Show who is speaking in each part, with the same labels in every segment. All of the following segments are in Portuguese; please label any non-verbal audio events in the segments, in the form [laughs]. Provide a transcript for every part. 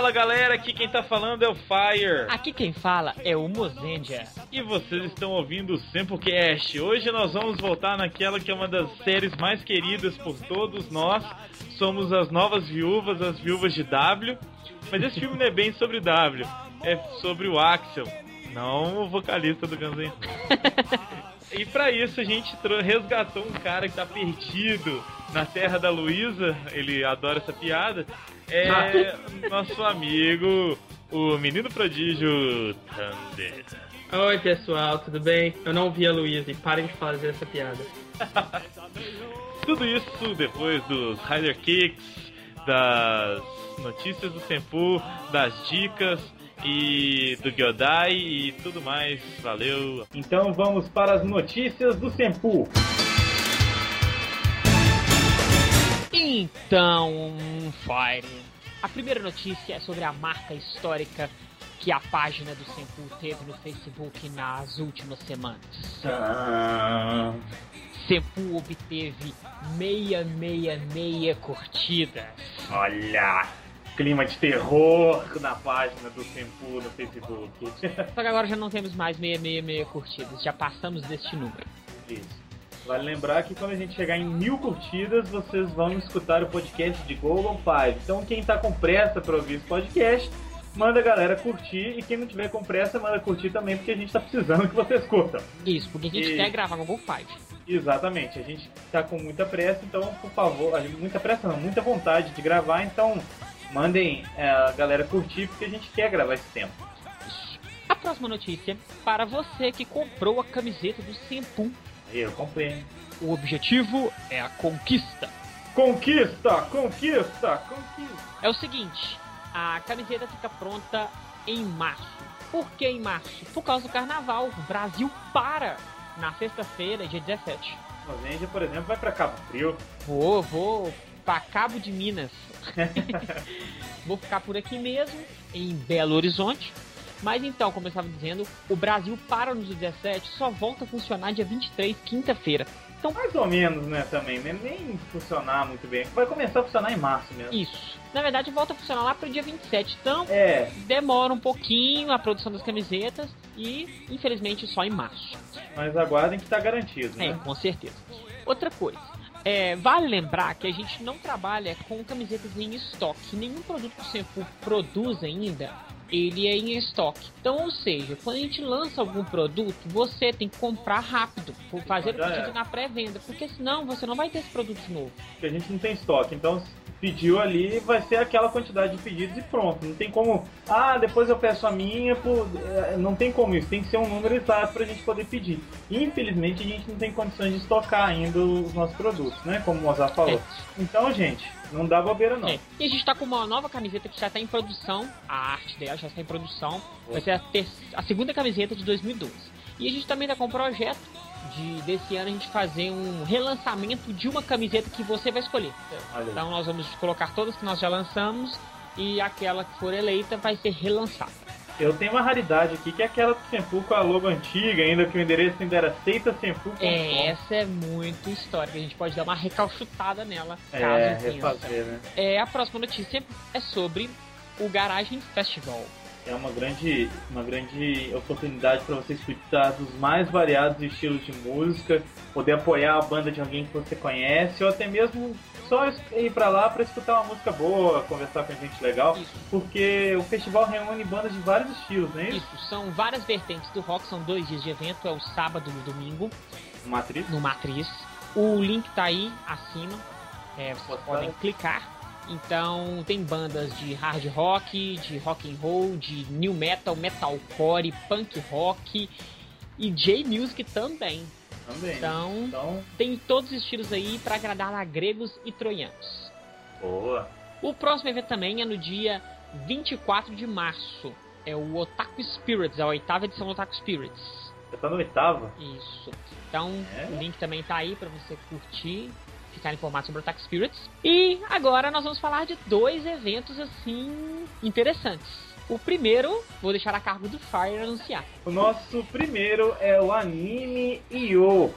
Speaker 1: Fala galera, aqui quem tá falando é o Fire.
Speaker 2: Aqui quem fala é o Mozendia.
Speaker 1: E vocês estão ouvindo o Sempocast. Hoje nós vamos voltar naquela que é uma das séries mais queridas por todos nós. Somos as novas viúvas, as viúvas de W. Mas esse filme não é bem sobre W, é sobre o Axel, não o vocalista do Guns N' E para isso a gente resgatou um cara que tá perdido na terra da Luísa, ele adora essa piada. É [laughs] nosso amigo, o menino prodígio Thunder.
Speaker 3: Oi pessoal, tudo bem? Eu não vi a Luísa e parem de fazer essa piada. [laughs]
Speaker 1: Tudo isso depois dos Rider Kicks, das notícias do Senpu, das dicas e do Gyodai e tudo mais. Valeu. Então vamos para as notícias do Senpu.
Speaker 2: Então, Fire. A primeira notícia é sobre a marca histórica que a página do Senpu teve no Facebook nas últimas semanas. Ah. Senpu obteve 666 curtidas.
Speaker 1: Olha! clima de terror na página do Senpu no Facebook.
Speaker 2: Só que agora já não temos mais 666 curtidas, já passamos deste número.
Speaker 1: Isso. Vale lembrar que quando a gente chegar em mil curtidas, vocês vão escutar o podcast de Golden Five. Então quem está com pressa para ouvir esse podcast, manda a galera curtir e quem não tiver com pressa, manda curtir também, porque a gente está precisando que vocês curtam.
Speaker 2: Isso, porque a gente e... quer gravar Golden Five.
Speaker 1: Exatamente, a gente está com muita pressa, então por favor, muita pressa não, muita vontade de gravar, então mandem é, a galera curtir, porque a gente quer gravar esse tempo.
Speaker 2: A próxima notícia para você que comprou a camiseta do Senpu.
Speaker 1: Eu comprei.
Speaker 2: O objetivo é a conquista.
Speaker 1: Conquista, conquista, conquista.
Speaker 2: É o seguinte, a camiseta fica pronta em março. Por que em março? Por causa do carnaval. O Brasil para na sexta-feira, dia 17.
Speaker 1: A por exemplo, vai para Cabo Frio.
Speaker 2: Vou, vou para Cabo de Minas. [laughs] [laughs] Vou ficar por aqui mesmo, em Belo Horizonte. Mas então, como eu estava dizendo, o Brasil para no 17, só volta a funcionar dia 23, quinta-feira.
Speaker 1: Então, Mais ou menos, né, também, né? Nem funcionar muito bem. Vai começar a funcionar em março mesmo.
Speaker 2: Isso. Na verdade, volta a funcionar lá pro dia 27. Então, é. demora um pouquinho a produção das camisetas e, infelizmente, só em março.
Speaker 1: Mas aguardem que está garantido, né?
Speaker 2: É, com certeza. Outra coisa. É, vale lembrar que a gente não trabalha com camisetas em estoque. Nenhum produto que o Senpu produz ainda, ele é em estoque. Então, ou seja, quando a gente lança algum produto, você tem que comprar rápido, fazer o pedido é. na pré-venda, porque senão você não vai ter esse produto novo.
Speaker 1: Porque a gente não tem estoque. Então, pediu ali, vai ser aquela quantidade de pedidos e pronto. Não tem como, ah, depois eu peço a minha, por... É, não tem como isso. Tem que ser um número exato para a gente poder pedir. Infelizmente, a gente não tem condições de estocar ainda os nossos produtos, né? Como o Mozart falou. É. Então, gente, não dá bobeira não. É.
Speaker 2: E a gente está com uma nova camiseta que já está em produção. A arte dela já está em produção. Vai ser a, ter... a segunda camiseta de 2012. E a gente também está com um projeto de desse ano a gente fazer um relançamento de uma camiseta que você vai escolher. Então nós vamos colocar todas que nós já lançamos e aquela que for eleita vai ser relançada.
Speaker 1: Eu tenho uma raridade aqui que é aquela do Senpu com a logo antiga, ainda que o endereço ainda era aceita Senpu.
Speaker 2: É, essa é muito histórica, a gente pode dar uma recalchutada nela,
Speaker 1: é, refazer, né?
Speaker 2: É, a próxima notícia é sobre o Garagem Festival
Speaker 1: é uma grande, uma grande oportunidade para você escutar dos mais variados estilos de música, poder apoiar a banda de alguém que você conhece, ou até mesmo só ir para lá para escutar uma música boa, conversar com gente legal, isso. porque o festival reúne bandas de vários estilos, né?
Speaker 2: Isso, são várias vertentes do rock, são dois dias de evento, é o sábado e o domingo.
Speaker 1: Matriz?
Speaker 2: No Matriz. O link tá aí acima, é, vocês podem clicar então tem bandas de hard rock, de rock and roll, de new metal, metalcore, punk rock e J-music também.
Speaker 1: Também.
Speaker 2: Então, então, tem todos os estilos aí para agradar a gregos e troianos.
Speaker 1: Boa.
Speaker 2: O próximo evento também é no dia 24 de março. É o Otaku Spirits, a oitava edição do Otaku Spirits.
Speaker 1: Já tá no oitava?
Speaker 2: Isso. Então, é? o link também tá aí para você curtir ficar informado sobre o Attack Spirits. E agora nós vamos falar de dois eventos assim interessantes. O primeiro, vou deixar a cargo do Fire anunciar.
Speaker 1: O nosso primeiro é o Anime Io.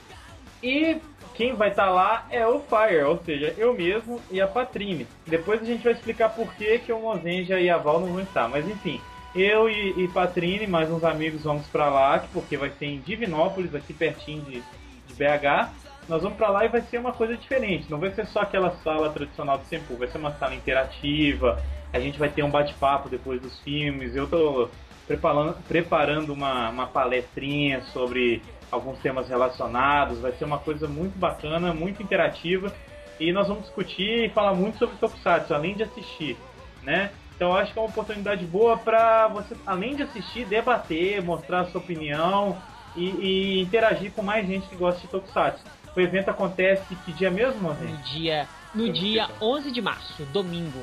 Speaker 1: E quem vai estar tá lá é o Fire, ou seja, eu mesmo e a Patrine. Depois a gente vai explicar por que, que o Mozenja e a Val não vão estar, mas enfim. Eu e, e Patrine, mais uns amigos, vamos para lá, porque vai ser em Divinópolis, aqui pertinho de, de BH. Nós vamos para lá e vai ser uma coisa diferente. Não vai ser só aquela sala tradicional do Sempu, vai ser uma sala interativa. A gente vai ter um bate-papo depois dos filmes. Eu tô preparando, preparando uma, uma palestrinha sobre alguns temas relacionados. Vai ser uma coisa muito bacana, muito interativa. E nós vamos discutir e falar muito sobre Tokusatsu, além de assistir, né? Então eu acho que é uma oportunidade boa para você, além de assistir, debater, mostrar a sua opinião e, e, interagir com mais gente que gosta de Tokusatsu. O evento acontece que dia mesmo,
Speaker 2: gente? No dia, no dia 11 de março, domingo.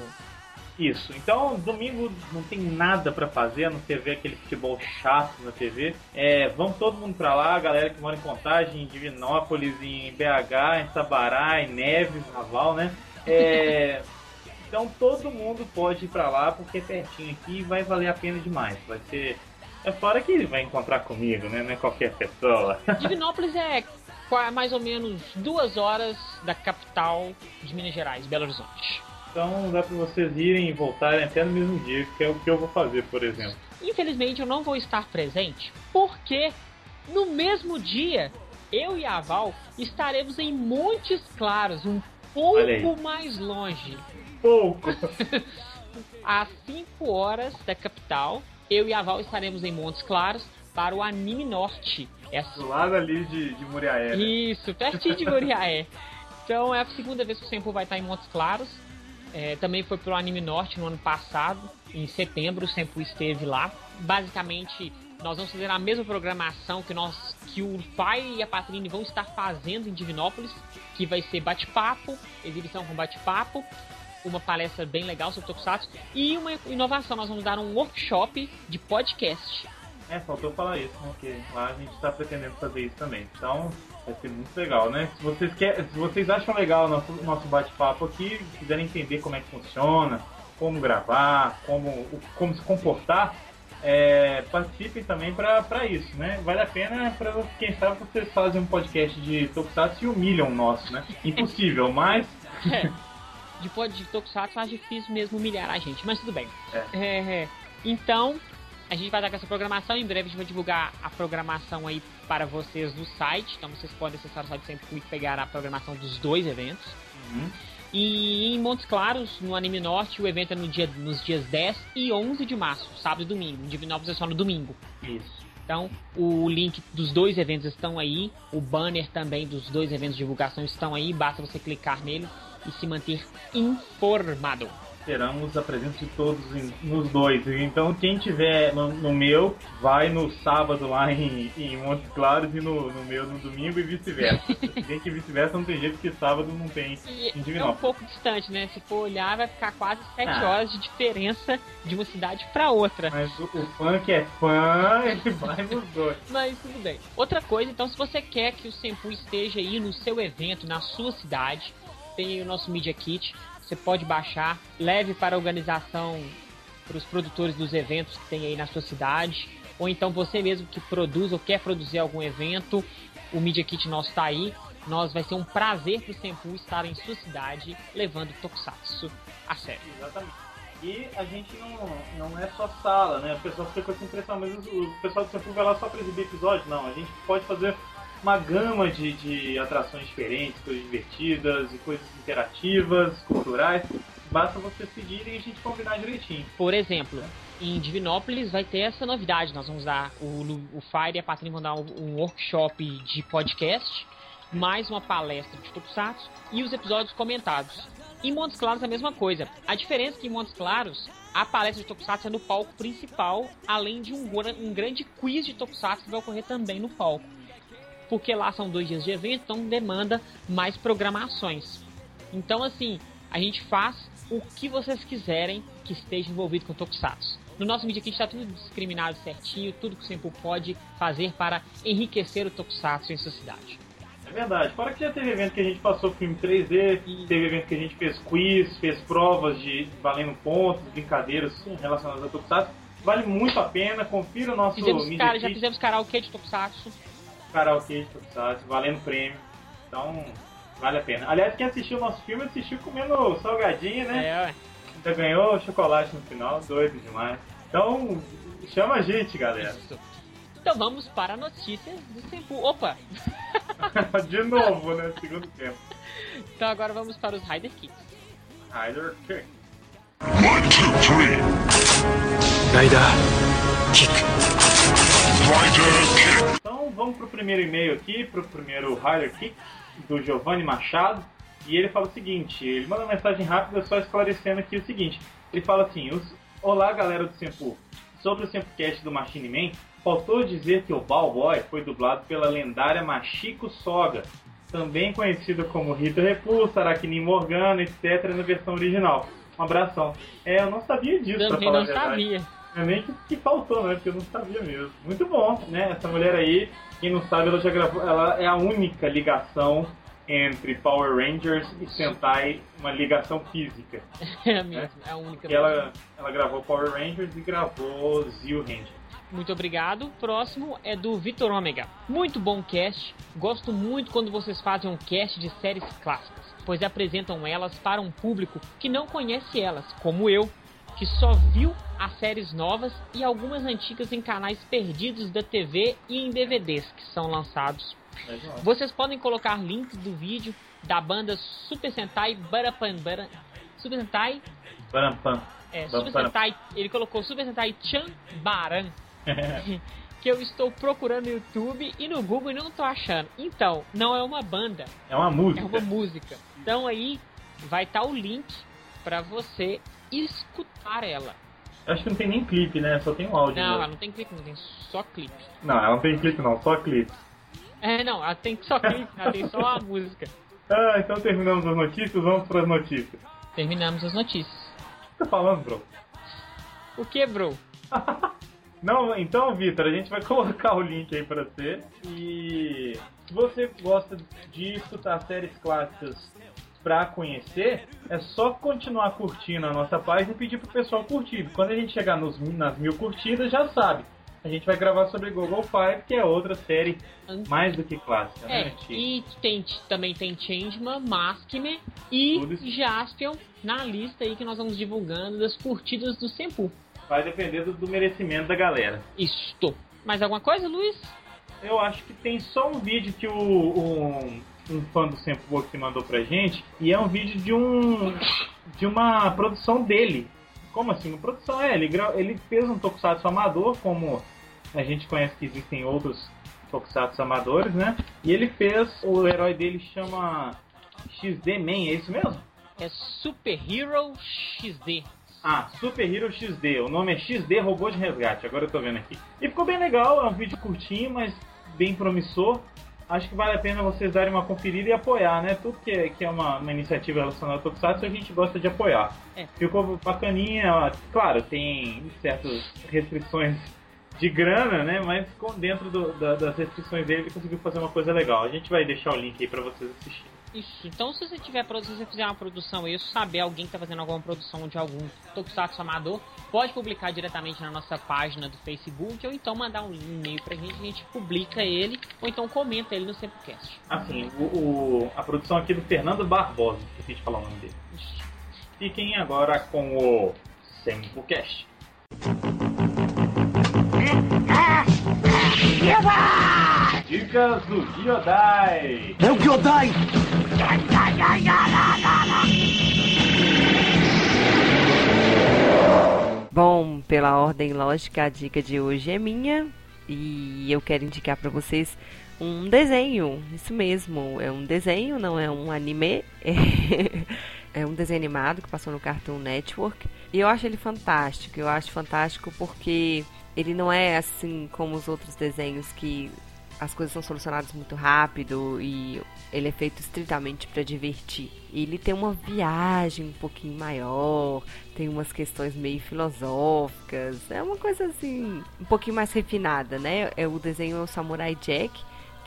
Speaker 1: Isso. Então, domingo não tem nada para fazer, a não ser ver aquele futebol chato na TV. É, vamos todo mundo para lá, a galera que mora em Contagem, em Divinópolis, em BH, em Sabará, em Neves, Naval, né? É, [laughs] Então todo mundo pode ir para lá porque é pertinho aqui e vai valer a pena demais. Vai ser. É fora que ele vai encontrar comigo, né? Não é qualquer pessoa. [laughs]
Speaker 2: Divinópolis é mais ou menos duas horas da capital de Minas Gerais, Belo Horizonte.
Speaker 1: Então dá para vocês irem e voltarem até no mesmo dia, que é o que eu vou fazer, por exemplo.
Speaker 2: Infelizmente eu não vou estar presente, porque no mesmo dia eu e a Val estaremos em Montes Claros, um pouco mais longe
Speaker 1: pouco. [laughs]
Speaker 2: Às 5 horas da capital, eu e a Val estaremos em Montes Claros para o Anime Norte.
Speaker 1: Essa... Do lado ali de, de Muriaé.
Speaker 2: Né? Isso, pertinho de Muriaé. então é a segunda vez que o Sempo vai estar em Montes Claros. É, também foi pro Anime Norte no ano passado, em setembro, o Sempo esteve lá. Basicamente, nós vamos fazer a mesma programação que nós que o Fire e a Patrine vão estar fazendo em Divinópolis, que vai ser bate-papo, exibição com bate-papo, uma palestra bem legal sobre Tokusatsu e uma inovação. Nós vamos dar um workshop de podcast.
Speaker 1: É, faltou falar isso, né? Porque lá a gente está pretendendo fazer isso também. Então, vai ser muito legal, né? Se vocês, quer, se vocês acham legal o nosso, nosso bate-papo aqui, quiserem entender como é que funciona, como gravar, como, como se comportar, é, participem também para isso, né? Vale a pena para quem sabe vocês fazem um podcast de Tokusatsu e humilham o nosso, né? Impossível, mas [laughs]
Speaker 2: é de, pod, de Tokusatsu acho difícil mesmo humilhar a gente, mas tudo bem. É. É, é. então, a gente vai dar com essa programação. Em breve a gente vai divulgar a programação aí para vocês no site. Então vocês podem acessar o site sempre e pegar a programação dos dois eventos. Uhum. E em Montes Claros, no Anime Norte, o evento é no dia, nos dias 10 e 11 de março, sábado e domingo. Em Divinópolis é só no domingo.
Speaker 1: Isso.
Speaker 2: Então, o link dos dois eventos estão aí, o banner também dos dois eventos de divulgação estão aí, basta você clicar nele e se manter informado.
Speaker 1: Teremos a presença de todos nos dois. Então, quem tiver no, no, meu, vai no sábado lá em, em Montes Claros e no, no meu no domingo e vice-versa. [laughs] Que vice-versa não tem jeito, porque sábado não tem
Speaker 2: e em É um pouco distante, né? Se for olhar, vai ficar quase 7 ah. horas de diferença de uma cidade para outra.
Speaker 1: Mas o, o fã que é fã, [laughs] ele vai nos dois.
Speaker 2: Mas tudo bem. Outra coisa, então, se você quer que o Senpu esteja aí no seu evento, na sua cidade, tem o nosso Media Kit. Você pode baixar, leve para a organização, para os produtores dos eventos que tem aí na sua cidade. Ou então você mesmo que produz ou quer produzir algum evento, o Media Kit nosso está aí. Nós vai ser um prazer para o Senpu estar em sua cidade levando Tokusatsu a sério.
Speaker 1: Exatamente. E a gente não, não é só sala, né? O pessoal fica com essa impressão, mas o pessoal do Senpu vai lá só para exibir episódio. Não, a gente pode fazer uma gama de, de atrações diferentes, coisas divertidas e coisas interativas, culturais. Basta vocês pedirem e a gente combinar direitinho.
Speaker 2: Por exemplo, em Divinópolis vai ter essa novidade. Nós vamos dar o, o Fire e a Patrícia vão dar um, um workshop de podcast, mais uma palestra de Tokusatsu e os episódios comentados. Em Montes Claros a mesma coisa. A diferença é que em Montes Claros a palestra de Tokusatsu é no palco principal, além de um, um grande quiz de Tokusatsu que vai ocorrer também no palco porque lá são dois dias de evento, então demanda mais programações. Então, assim, a gente faz o que vocês quiserem que esteja envolvido com Tokusatsu. No nosso Media Kit está tudo discriminado certinho, tudo que o Senpu pode fazer para enriquecer o Tokusatsu em sua cidade.
Speaker 1: É verdade. Fora que já teve evento que a gente passou filme 3D, e... teve evento que a gente fez quiz, fez provas de valendo pontos, brincadeiras relacionadas a Tokusatsu. Vale muito a pena, confira o nosso
Speaker 2: fizemos, cara. Já fizemos karaokê de Tokusatsu
Speaker 1: karaokê de Tokusatsu, valendo prêmio. Então, vale a pena. Aliás, quem assistiu o nosso filme assistiu comendo salgadinho, né?
Speaker 2: É, ué.
Speaker 1: Ainda ganhou chocolate no final, doido demais. Então, chama a gente, galera.
Speaker 2: Isso. Então vamos para notícias do Senpu. Opa! [laughs]
Speaker 1: De novo, né? Segundo tempo.
Speaker 2: Então agora vamos para os Rider Kicks.
Speaker 1: Rider Kick.
Speaker 4: One, two, three. Rider kick.
Speaker 1: Então vamos pro primeiro e-mail aqui, pro primeiro Rider Kick, do Giovanni Machado. E ele fala o seguinte, ele manda uma mensagem rápida só esclarecendo aqui o seguinte. Ele fala assim, Olá galera do Sempu, sobre o Sempocast do Machine Man, faltou dizer que o Balboy foi dublado pela lendária Machiko Soga, também conhecida como Rita Repulsa, Aracne Morgana, etc. na versão original. Um abração. É, eu não sabia disso, pra
Speaker 2: Também
Speaker 1: falar
Speaker 2: não
Speaker 1: a verdade.
Speaker 2: sabia.
Speaker 1: Nem que, faltou, né? Porque eu não sabia mesmo. Muito bom, né? Essa mulher aí, quem não sabe, ela já gravou. Ela é a única ligação entre Power Rangers e Sentai, uma ligação física. [laughs]
Speaker 2: É mesmo, é a única.
Speaker 1: Que ela, ela gravou Power Rangers e gravou Zio Ranger.
Speaker 2: Muito obrigado. Próximo é do Vitor Ômega. Muito bom cast. Gosto muito quando vocês fazem um cast de séries clássicas, pois apresentam elas para um público que não conhece elas, como eu, que só viu as séries novas e algumas antigas em canais perdidos da TV e em DVDs que são lançados. Vocês podem colocar links do vídeo da banda Super Sentai Barapan Bara- Super Sentai
Speaker 1: pam.
Speaker 2: é, Super Sentai, ele colocou Super Sentai Chan Baran, [laughs] que eu estou procurando no YouTube e no Google e não estou achando. Então, não é uma banda,
Speaker 1: É uma
Speaker 2: é
Speaker 1: música.
Speaker 2: uma música. Então aí vai estar o link para você escutar ela.
Speaker 1: Eu Acho que não tem nem clipe, né? Só tem o áudio.
Speaker 2: Não, ela não tem clipe, não tem só clipe.
Speaker 1: não, ela não tem clipe não, só clipe.
Speaker 2: É, não, ela tem só clipe, ela tem só a [laughs] música.
Speaker 1: Ah, então terminamos as notícias, vamos para as notícias.
Speaker 2: Terminamos as notícias.
Speaker 1: O que você tá falando, bro?
Speaker 2: O que, bro? [laughs]
Speaker 1: Não, então, Vitor, a gente vai [laughs] colocar o link aí pra você. E se você gosta de escutar séries clássicas pra conhecer, é só continuar curtindo a nossa página e pedir pro pessoal curtir. Quando a gente chegar nos, nas mil curtidas, já sabe. A gente vai gravar sobre Google Five, que é outra série mais do que clássica, né?
Speaker 2: É,
Speaker 1: antiga.
Speaker 2: e tem, também tem Changeman, Maskman e. Jaspion na lista aí que nós vamos divulgando das curtidas do Sempu.
Speaker 1: Vai depender do, do merecimento da galera.
Speaker 2: Isto. Mais alguma coisa, Luiz?
Speaker 1: Eu acho que tem só um vídeo que o, um, um fã do Sempo que mandou pra gente, e é um vídeo de um de uma produção dele. Como assim? Uma produção é, ele, ele fez um tokusatsu amador, como a gente conhece que existem outros tokusatsu amadores, né? E ele fez, o herói dele chama XD Man, é isso mesmo?
Speaker 2: É Super Hero XD.
Speaker 1: Ah, Super Hero XD. O nome é XD Robô de Resgate. Agora eu tô vendo aqui. E ficou bem legal. É um vídeo curtinho, mas bem promissor. Acho que vale a pena vocês darem uma conferida e apoiar, né? Tudo que é, que é uma, uma iniciativa relacionada ao Tokusatsu, a gente gosta de apoiar.
Speaker 2: É.
Speaker 1: Ficou bacaninha. Claro, tem certas restrições de grana, né? Mas com- dentro do- da- das restrições dele, ele conseguiu fazer uma coisa legal. A gente vai deixar o link aí pra vocês assistirem.
Speaker 2: Isso. Então, se você tiver produ- se você fizer uma produção e saber alguém que tá fazendo alguma produção de algum Tokusatsu amador, pode publicar diretamente na nossa página do Facebook ou então mandar um e-mail pra gente, a gente publica ele ou então comenta ele no Sempocast.
Speaker 1: Assim, o, o- a produção aqui do Fernando Barbosa, que a gente falar o nome dele.
Speaker 2: Isso.
Speaker 1: Fiquem agora com o Sempocast. Dicas do Giodai.
Speaker 4: É o Kyodai!
Speaker 5: Bom, pela ordem lógica, a dica de hoje é minha e eu quero indicar para vocês um desenho. Isso mesmo, é um desenho, não é um anime. É, [laughs] é um desenho animado que passou no Cartoon Network e eu acho ele fantástico. Eu acho fantástico porque ele não é assim como os outros desenhos que as coisas são solucionadas muito rápido e ele é feito estritamente para divertir. Ele tem uma viagem um pouquinho maior, tem umas questões meio filosóficas, é uma coisa assim, um pouquinho mais refinada, né? É o desenho é o Samurai Jack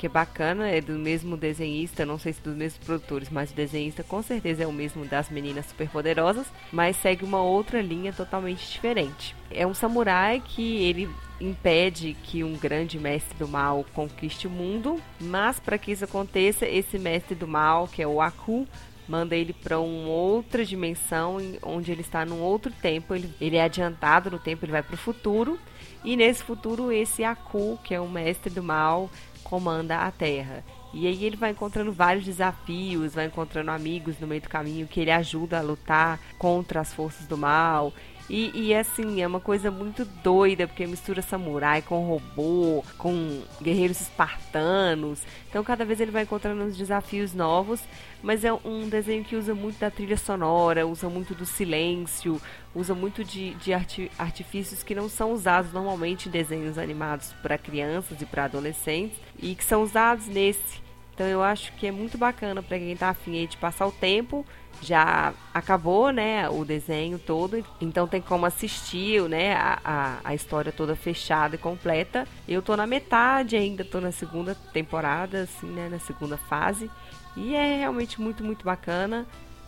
Speaker 5: que é bacana, é do mesmo desenhista, não sei se dos mesmos produtores, mas o desenhista com certeza é o mesmo das Meninas Superpoderosas, mas segue uma outra linha totalmente diferente. É um samurai que ele impede que um grande mestre do mal conquiste o mundo, mas para que isso aconteça, esse mestre do mal, que é o Aku, manda ele para uma outra dimensão, onde ele está num outro tempo. Ele, ele é adiantado no tempo, ele vai para o futuro. E nesse futuro, esse Aku, que é o mestre do mal, comanda a Terra. E aí ele vai encontrando vários desafios, vai encontrando amigos no meio do caminho que ele ajuda a lutar contra as forças do mal. E, e assim, é uma coisa muito doida, porque mistura samurai com robô, com guerreiros espartanos. Então cada vez ele vai encontrando uns desafios novos, mas é um desenho que usa muito da trilha sonora, usa muito do silêncio, usa muito de, de artifícios que não são usados normalmente em desenhos animados para crianças e para adolescentes, e que são usados nesse. Então eu acho que é muito bacana para quem está afim de passar o tempo já acabou, né, o desenho todo, então tem como assistir, né, a, a, a, história toda fechada e completa. Eu tô na metade ainda, tô na segunda temporada, assim, né, na segunda fase, e é realmente muito, muito bacana.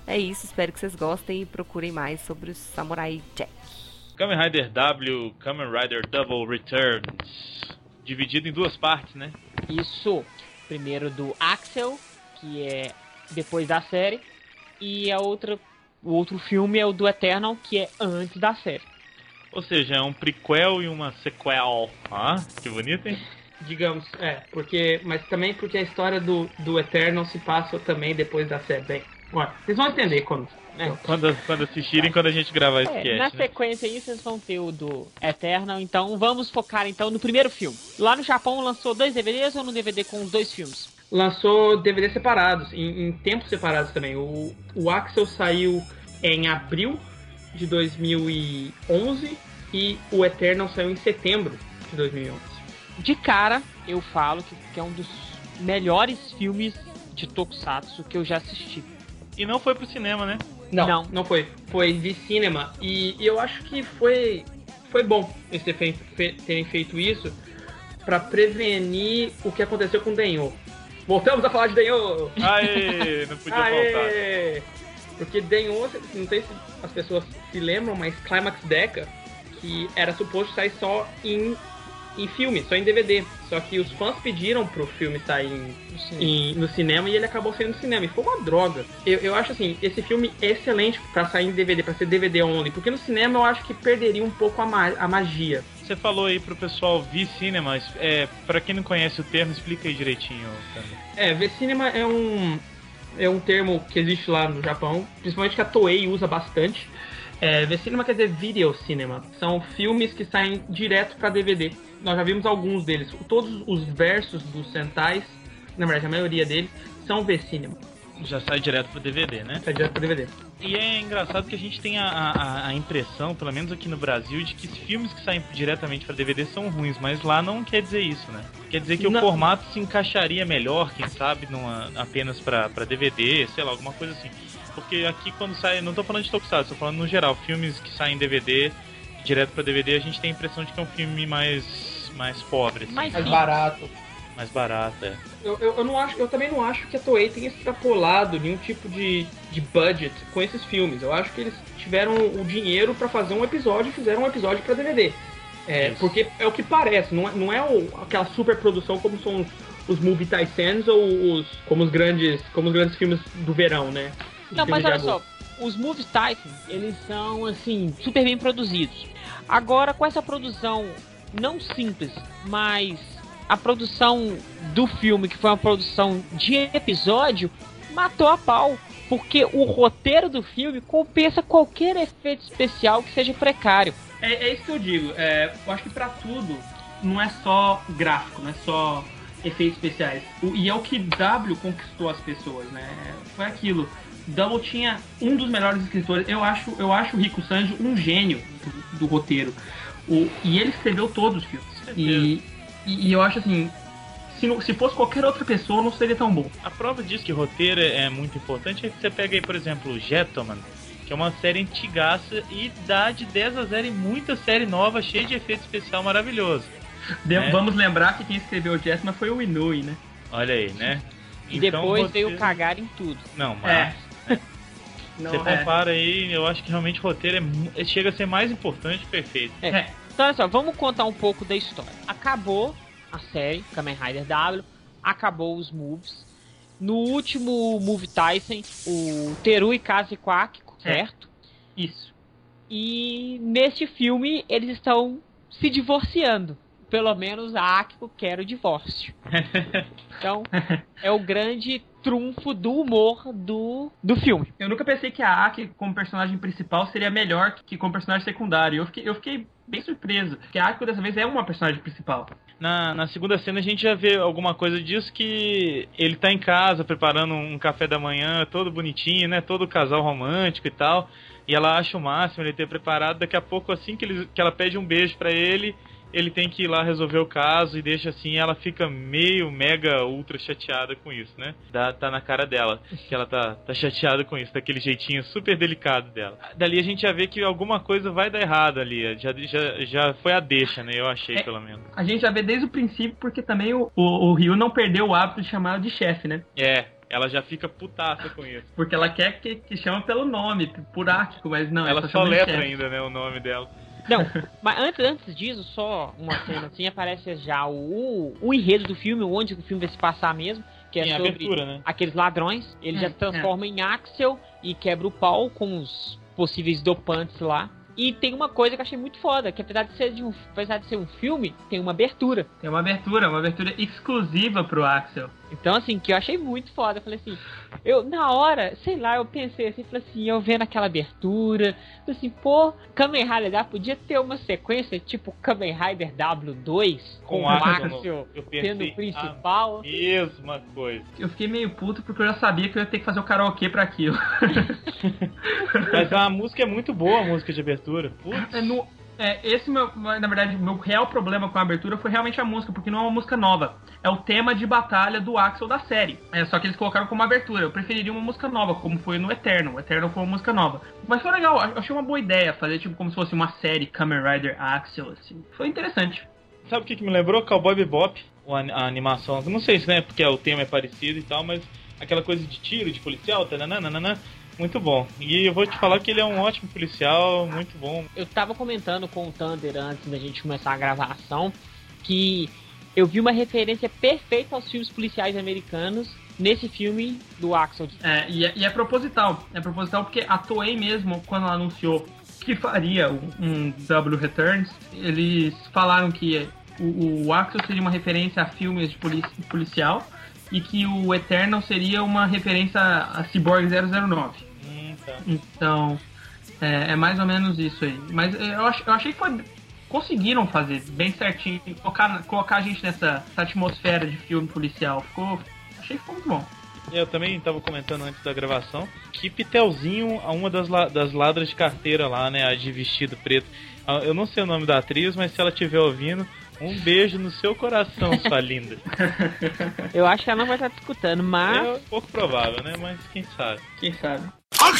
Speaker 5: É isso, espero que vocês gostem e procurem mais sobre o Samurai Jack.
Speaker 1: Kamen Rider W, Kamen Rider Double Returns, dividido em duas partes, né?
Speaker 2: Isso, primeiro do Axel, que é depois da série, e a outra, o outro filme é o do Eternal, que é antes da série.
Speaker 1: Ou seja, é um prequel e uma sequel. Ah, que bonito, hein?
Speaker 3: Digamos, é, porque. Mas também porque a história do, do Eternal se passa também depois da série. Bem, ué, vocês vão entender quando.
Speaker 1: É. Quando, quando assistirem, quando a gente gravar esse
Speaker 2: é,
Speaker 1: cast.
Speaker 2: Na
Speaker 1: né?
Speaker 2: sequência aí, vocês vão ter o do Eternal, então vamos focar então no primeiro filme. Lá no Japão lançou dois DVDs ou no DVD com dois filmes?
Speaker 3: Lançou DVDs separados, em, em tempos separados também. O, o Axel saiu em abril de 2011 e o Eternal saiu em setembro de 2011.
Speaker 2: De cara, eu falo que, que é um dos melhores filmes de Tokusatsu que eu já assisti.
Speaker 1: E não foi pro cinema, né?
Speaker 3: Não, não, não foi. Foi de cinema. E, e, eu acho que foi, foi bom eles terem feito, terem feito isso para prevenir o que aconteceu com o Denho. Voltamos a falar de Denho!
Speaker 1: Aê, não podia Aê.
Speaker 3: faltar. Porque Denho, não sei se as pessoas se lembram, mas Climax Deca, que era suposto sair só em, em filme, só em DVD. Só que os fãs pediram pro filme sair em, em, no cinema e ele acabou saindo no cinema. E foi uma droga. Eu, eu acho assim, esse filme é excelente para sair em DVD, para ser DVD only. Porque no cinema eu acho que perderia um pouco a, ma a magia.
Speaker 1: Você falou aí pro pessoal ver cinema, é, para quem não conhece o termo, explica aí direitinho.
Speaker 3: É, ver cinema é um é um termo que existe lá no Japão, principalmente que a Toei usa bastante. É, ver cinema quer dizer video cinema. São filmes que saem direto para DVD. Nós já vimos alguns deles. Todos os versos dos Sentais, na verdade a maioria deles, são ver cinema.
Speaker 1: Já sai direto pro DVD, né?
Speaker 3: Sai direto pro DVD.
Speaker 1: E é engraçado que a gente tem a, a, a, impressão, pelo menos aqui no Brasil, de que filmes que saem diretamente para DVD são ruins, mas lá não quer dizer isso, né? Quer dizer que não. o formato se encaixaria melhor, quem sabe, numa, apenas para DVD, sei lá, alguma coisa assim. Porque aqui quando sai, não tô falando de Tokusatsu, tô falando no geral, filmes que saem DVD, direto para DVD, a gente tem a impressão de que é um filme mais, mais pobre. Assim.
Speaker 3: Mais, mais barato
Speaker 1: mais barata.
Speaker 3: Eu, eu, eu, não acho, eu também não acho que a Toei tenha extrapolado nenhum tipo de, de budget com esses filmes. Eu acho que eles tiveram o dinheiro para fazer um episódio e fizeram um episódio para DVD. É, porque é o que parece, não é, não é o, aquela super produção como são os, os Movie Titans ou os como os grandes como os grandes filmes do verão, né?
Speaker 2: Os não, mas olha só, os Movie Titans, eles são assim super bem produzidos. Agora com essa produção não simples, mas a produção do filme, que foi uma produção de episódio, matou a pau. Porque o roteiro do filme compensa qualquer efeito especial que seja precário.
Speaker 3: É, é isso que eu digo. É, eu acho que para tudo não é só gráfico, não é só efeitos especiais. O, e é o que W conquistou as pessoas, né? Foi aquilo. Double tinha um dos melhores escritores. Eu acho, eu acho o Rico Sanjo um gênio do, do roteiro. O, e ele escreveu todos os filmes. E, e, e eu acho assim, se, se fosse qualquer outra pessoa, não seria tão bom.
Speaker 1: A prova disso que roteiro é muito importante é que você pega aí, por exemplo, o Gentleman, que é uma série antigaça e dá de 10 a 0 em muita série nova, cheia de efeito especial maravilhoso.
Speaker 3: De, né? Vamos lembrar que quem escreveu o Jetman foi o Inui, né?
Speaker 1: Olha aí, né?
Speaker 2: E
Speaker 1: Então
Speaker 2: depois
Speaker 1: você-
Speaker 2: veio cagar em tudo.
Speaker 1: Não, mas [laughs]
Speaker 3: Não,
Speaker 1: você
Speaker 3: é.
Speaker 1: compara aí, eu acho que realmente o roteiro é, mu- chega a ser mais importante que perfeito.
Speaker 2: É.
Speaker 3: É.
Speaker 2: Então, olha só, vamos contar um pouco da história. Acabou a série Kamen Rider W, acabou os moves. No último Move Tyson, o Teru Kaze Quakiko,
Speaker 3: É.
Speaker 2: certo?
Speaker 3: Isso.
Speaker 2: E neste filme eles estão se divorciando. Pelo menos a Akiko quer o divórcio. [laughs] Então, é o grande trunfo do humor do, do filme.
Speaker 3: Eu nunca pensei que a Aki como personagem principal seria melhor que como personagem secundário. Eu fiquei, eu fiquei bem surpreso, porque a Aki dessa vez é uma personagem principal.
Speaker 1: Na, na segunda cena a gente já vê alguma coisa disso que ele tá em casa preparando um café da manhã todo bonitinho, né? Todo casal romântico e tal. E ela acha o máximo ele ter preparado. Daqui a pouco, assim que, ele, que ela pede um beijo pra ele, ele tem que ir lá resolver o caso e deixa assim. Ela fica meio, mega, ultra chateada com isso, né? Dá, tá na cara dela que ela tá, tá chateada com isso, daquele jeitinho super delicado dela. Dali a gente já vê que alguma coisa vai dar errado ali. Já, já, já foi a deixa, né? Eu achei,
Speaker 3: É.
Speaker 1: pelo menos.
Speaker 3: A gente já vê desde o princípio, porque também o, o, o Ryu não perdeu o hábito de chamar ela de chefe, né?
Speaker 1: É, ela já fica putaça com isso.
Speaker 3: Porque ela quer que, que chama pelo nome, por Ático, mas não,
Speaker 1: ela
Speaker 3: ela
Speaker 1: só
Speaker 3: de
Speaker 1: letra ainda, né, o nome dela.
Speaker 2: Não, mas antes, antes disso, só uma cena assim, aparece já o, o enredo do filme, onde o filme vai se passar mesmo, que é
Speaker 1: Tem a
Speaker 2: sobre
Speaker 1: abertura, né?
Speaker 2: aqueles ladrões. Ele
Speaker 3: Hum,
Speaker 2: já transforma em Axel e quebra o pau com os possíveis dopantes lá. E tem uma coisa que eu achei muito foda, que apesar de ser, de um, apesar de ser um filme, tem uma abertura.
Speaker 3: Tem uma abertura, uma abertura exclusiva pro Axel.
Speaker 2: Então, assim, que eu achei muito foda. Eu falei assim, eu, na hora, sei lá, eu pensei assim, falei assim, eu vendo aquela abertura, falei assim, pô, Kamen Rider W podia ter uma sequência tipo Kamen Rider W2, com,
Speaker 1: Com
Speaker 2: o
Speaker 1: Axel
Speaker 2: sendo o principal.
Speaker 1: Mesma coisa.
Speaker 3: Eu fiquei meio puto porque eu já sabia que eu ia ter que fazer o karaokê pra aquilo. [laughs]
Speaker 1: Mas a música é muito boa, a música de abertura. Putz.
Speaker 3: É, no- é, esse, meu, na verdade, meu real problema com a abertura foi realmente a música, porque não é uma música nova. É o tema de batalha do Axel da série. É, só que eles colocaram como abertura. Eu preferiria uma música nova, como foi no Eterno. O Eterno foi uma música nova. Mas foi legal, eu achei uma boa ideia fazer tipo como se fosse uma série Kamen Rider Axel, assim. Foi interessante.
Speaker 1: Sabe o que, que me lembrou? Cowboy Bebop, a animação. Não sei se né, porque o tema é parecido e tal, mas aquela coisa de tiro, de policial, tananana, muito bom. E eu vou te falar que ele é um ótimo policial, muito bom.
Speaker 2: Eu tava comentando com o Thunder antes da gente começar a gravação que eu vi uma referência perfeita aos filmes policiais americanos nesse filme do Axel.
Speaker 3: É, e, é, e é proposital. É proposital porque a Toei mesmo, quando ela anunciou que faria um, um W Returns, eles falaram que o, o Axel seria uma referência a filmes de polici policial e que o Eternal seria uma referência a Cyborg 009.
Speaker 1: Hum, tá.
Speaker 3: Então, é, é mais ou menos isso aí. Mas eu, ach, eu achei que foi, conseguiram fazer bem certinho, colocar, colocar a gente nessa, atmosfera de filme policial. Ficou, achei que ficou muito bom.
Speaker 1: Eu também estava comentando antes da gravação que Pitelzinho, uma das, la- das ladras de carteira lá, né, a de vestido preto. Ah, Eu não sei o nome da atriz, mas se ela estiver ouvindo, um beijo no seu coração, sua linda. [laughs]
Speaker 2: Eu acho que ela não vai estar te escutando, mas
Speaker 1: É pouco provável, né? Mas quem sabe.
Speaker 3: Quem sabe?
Speaker 4: アク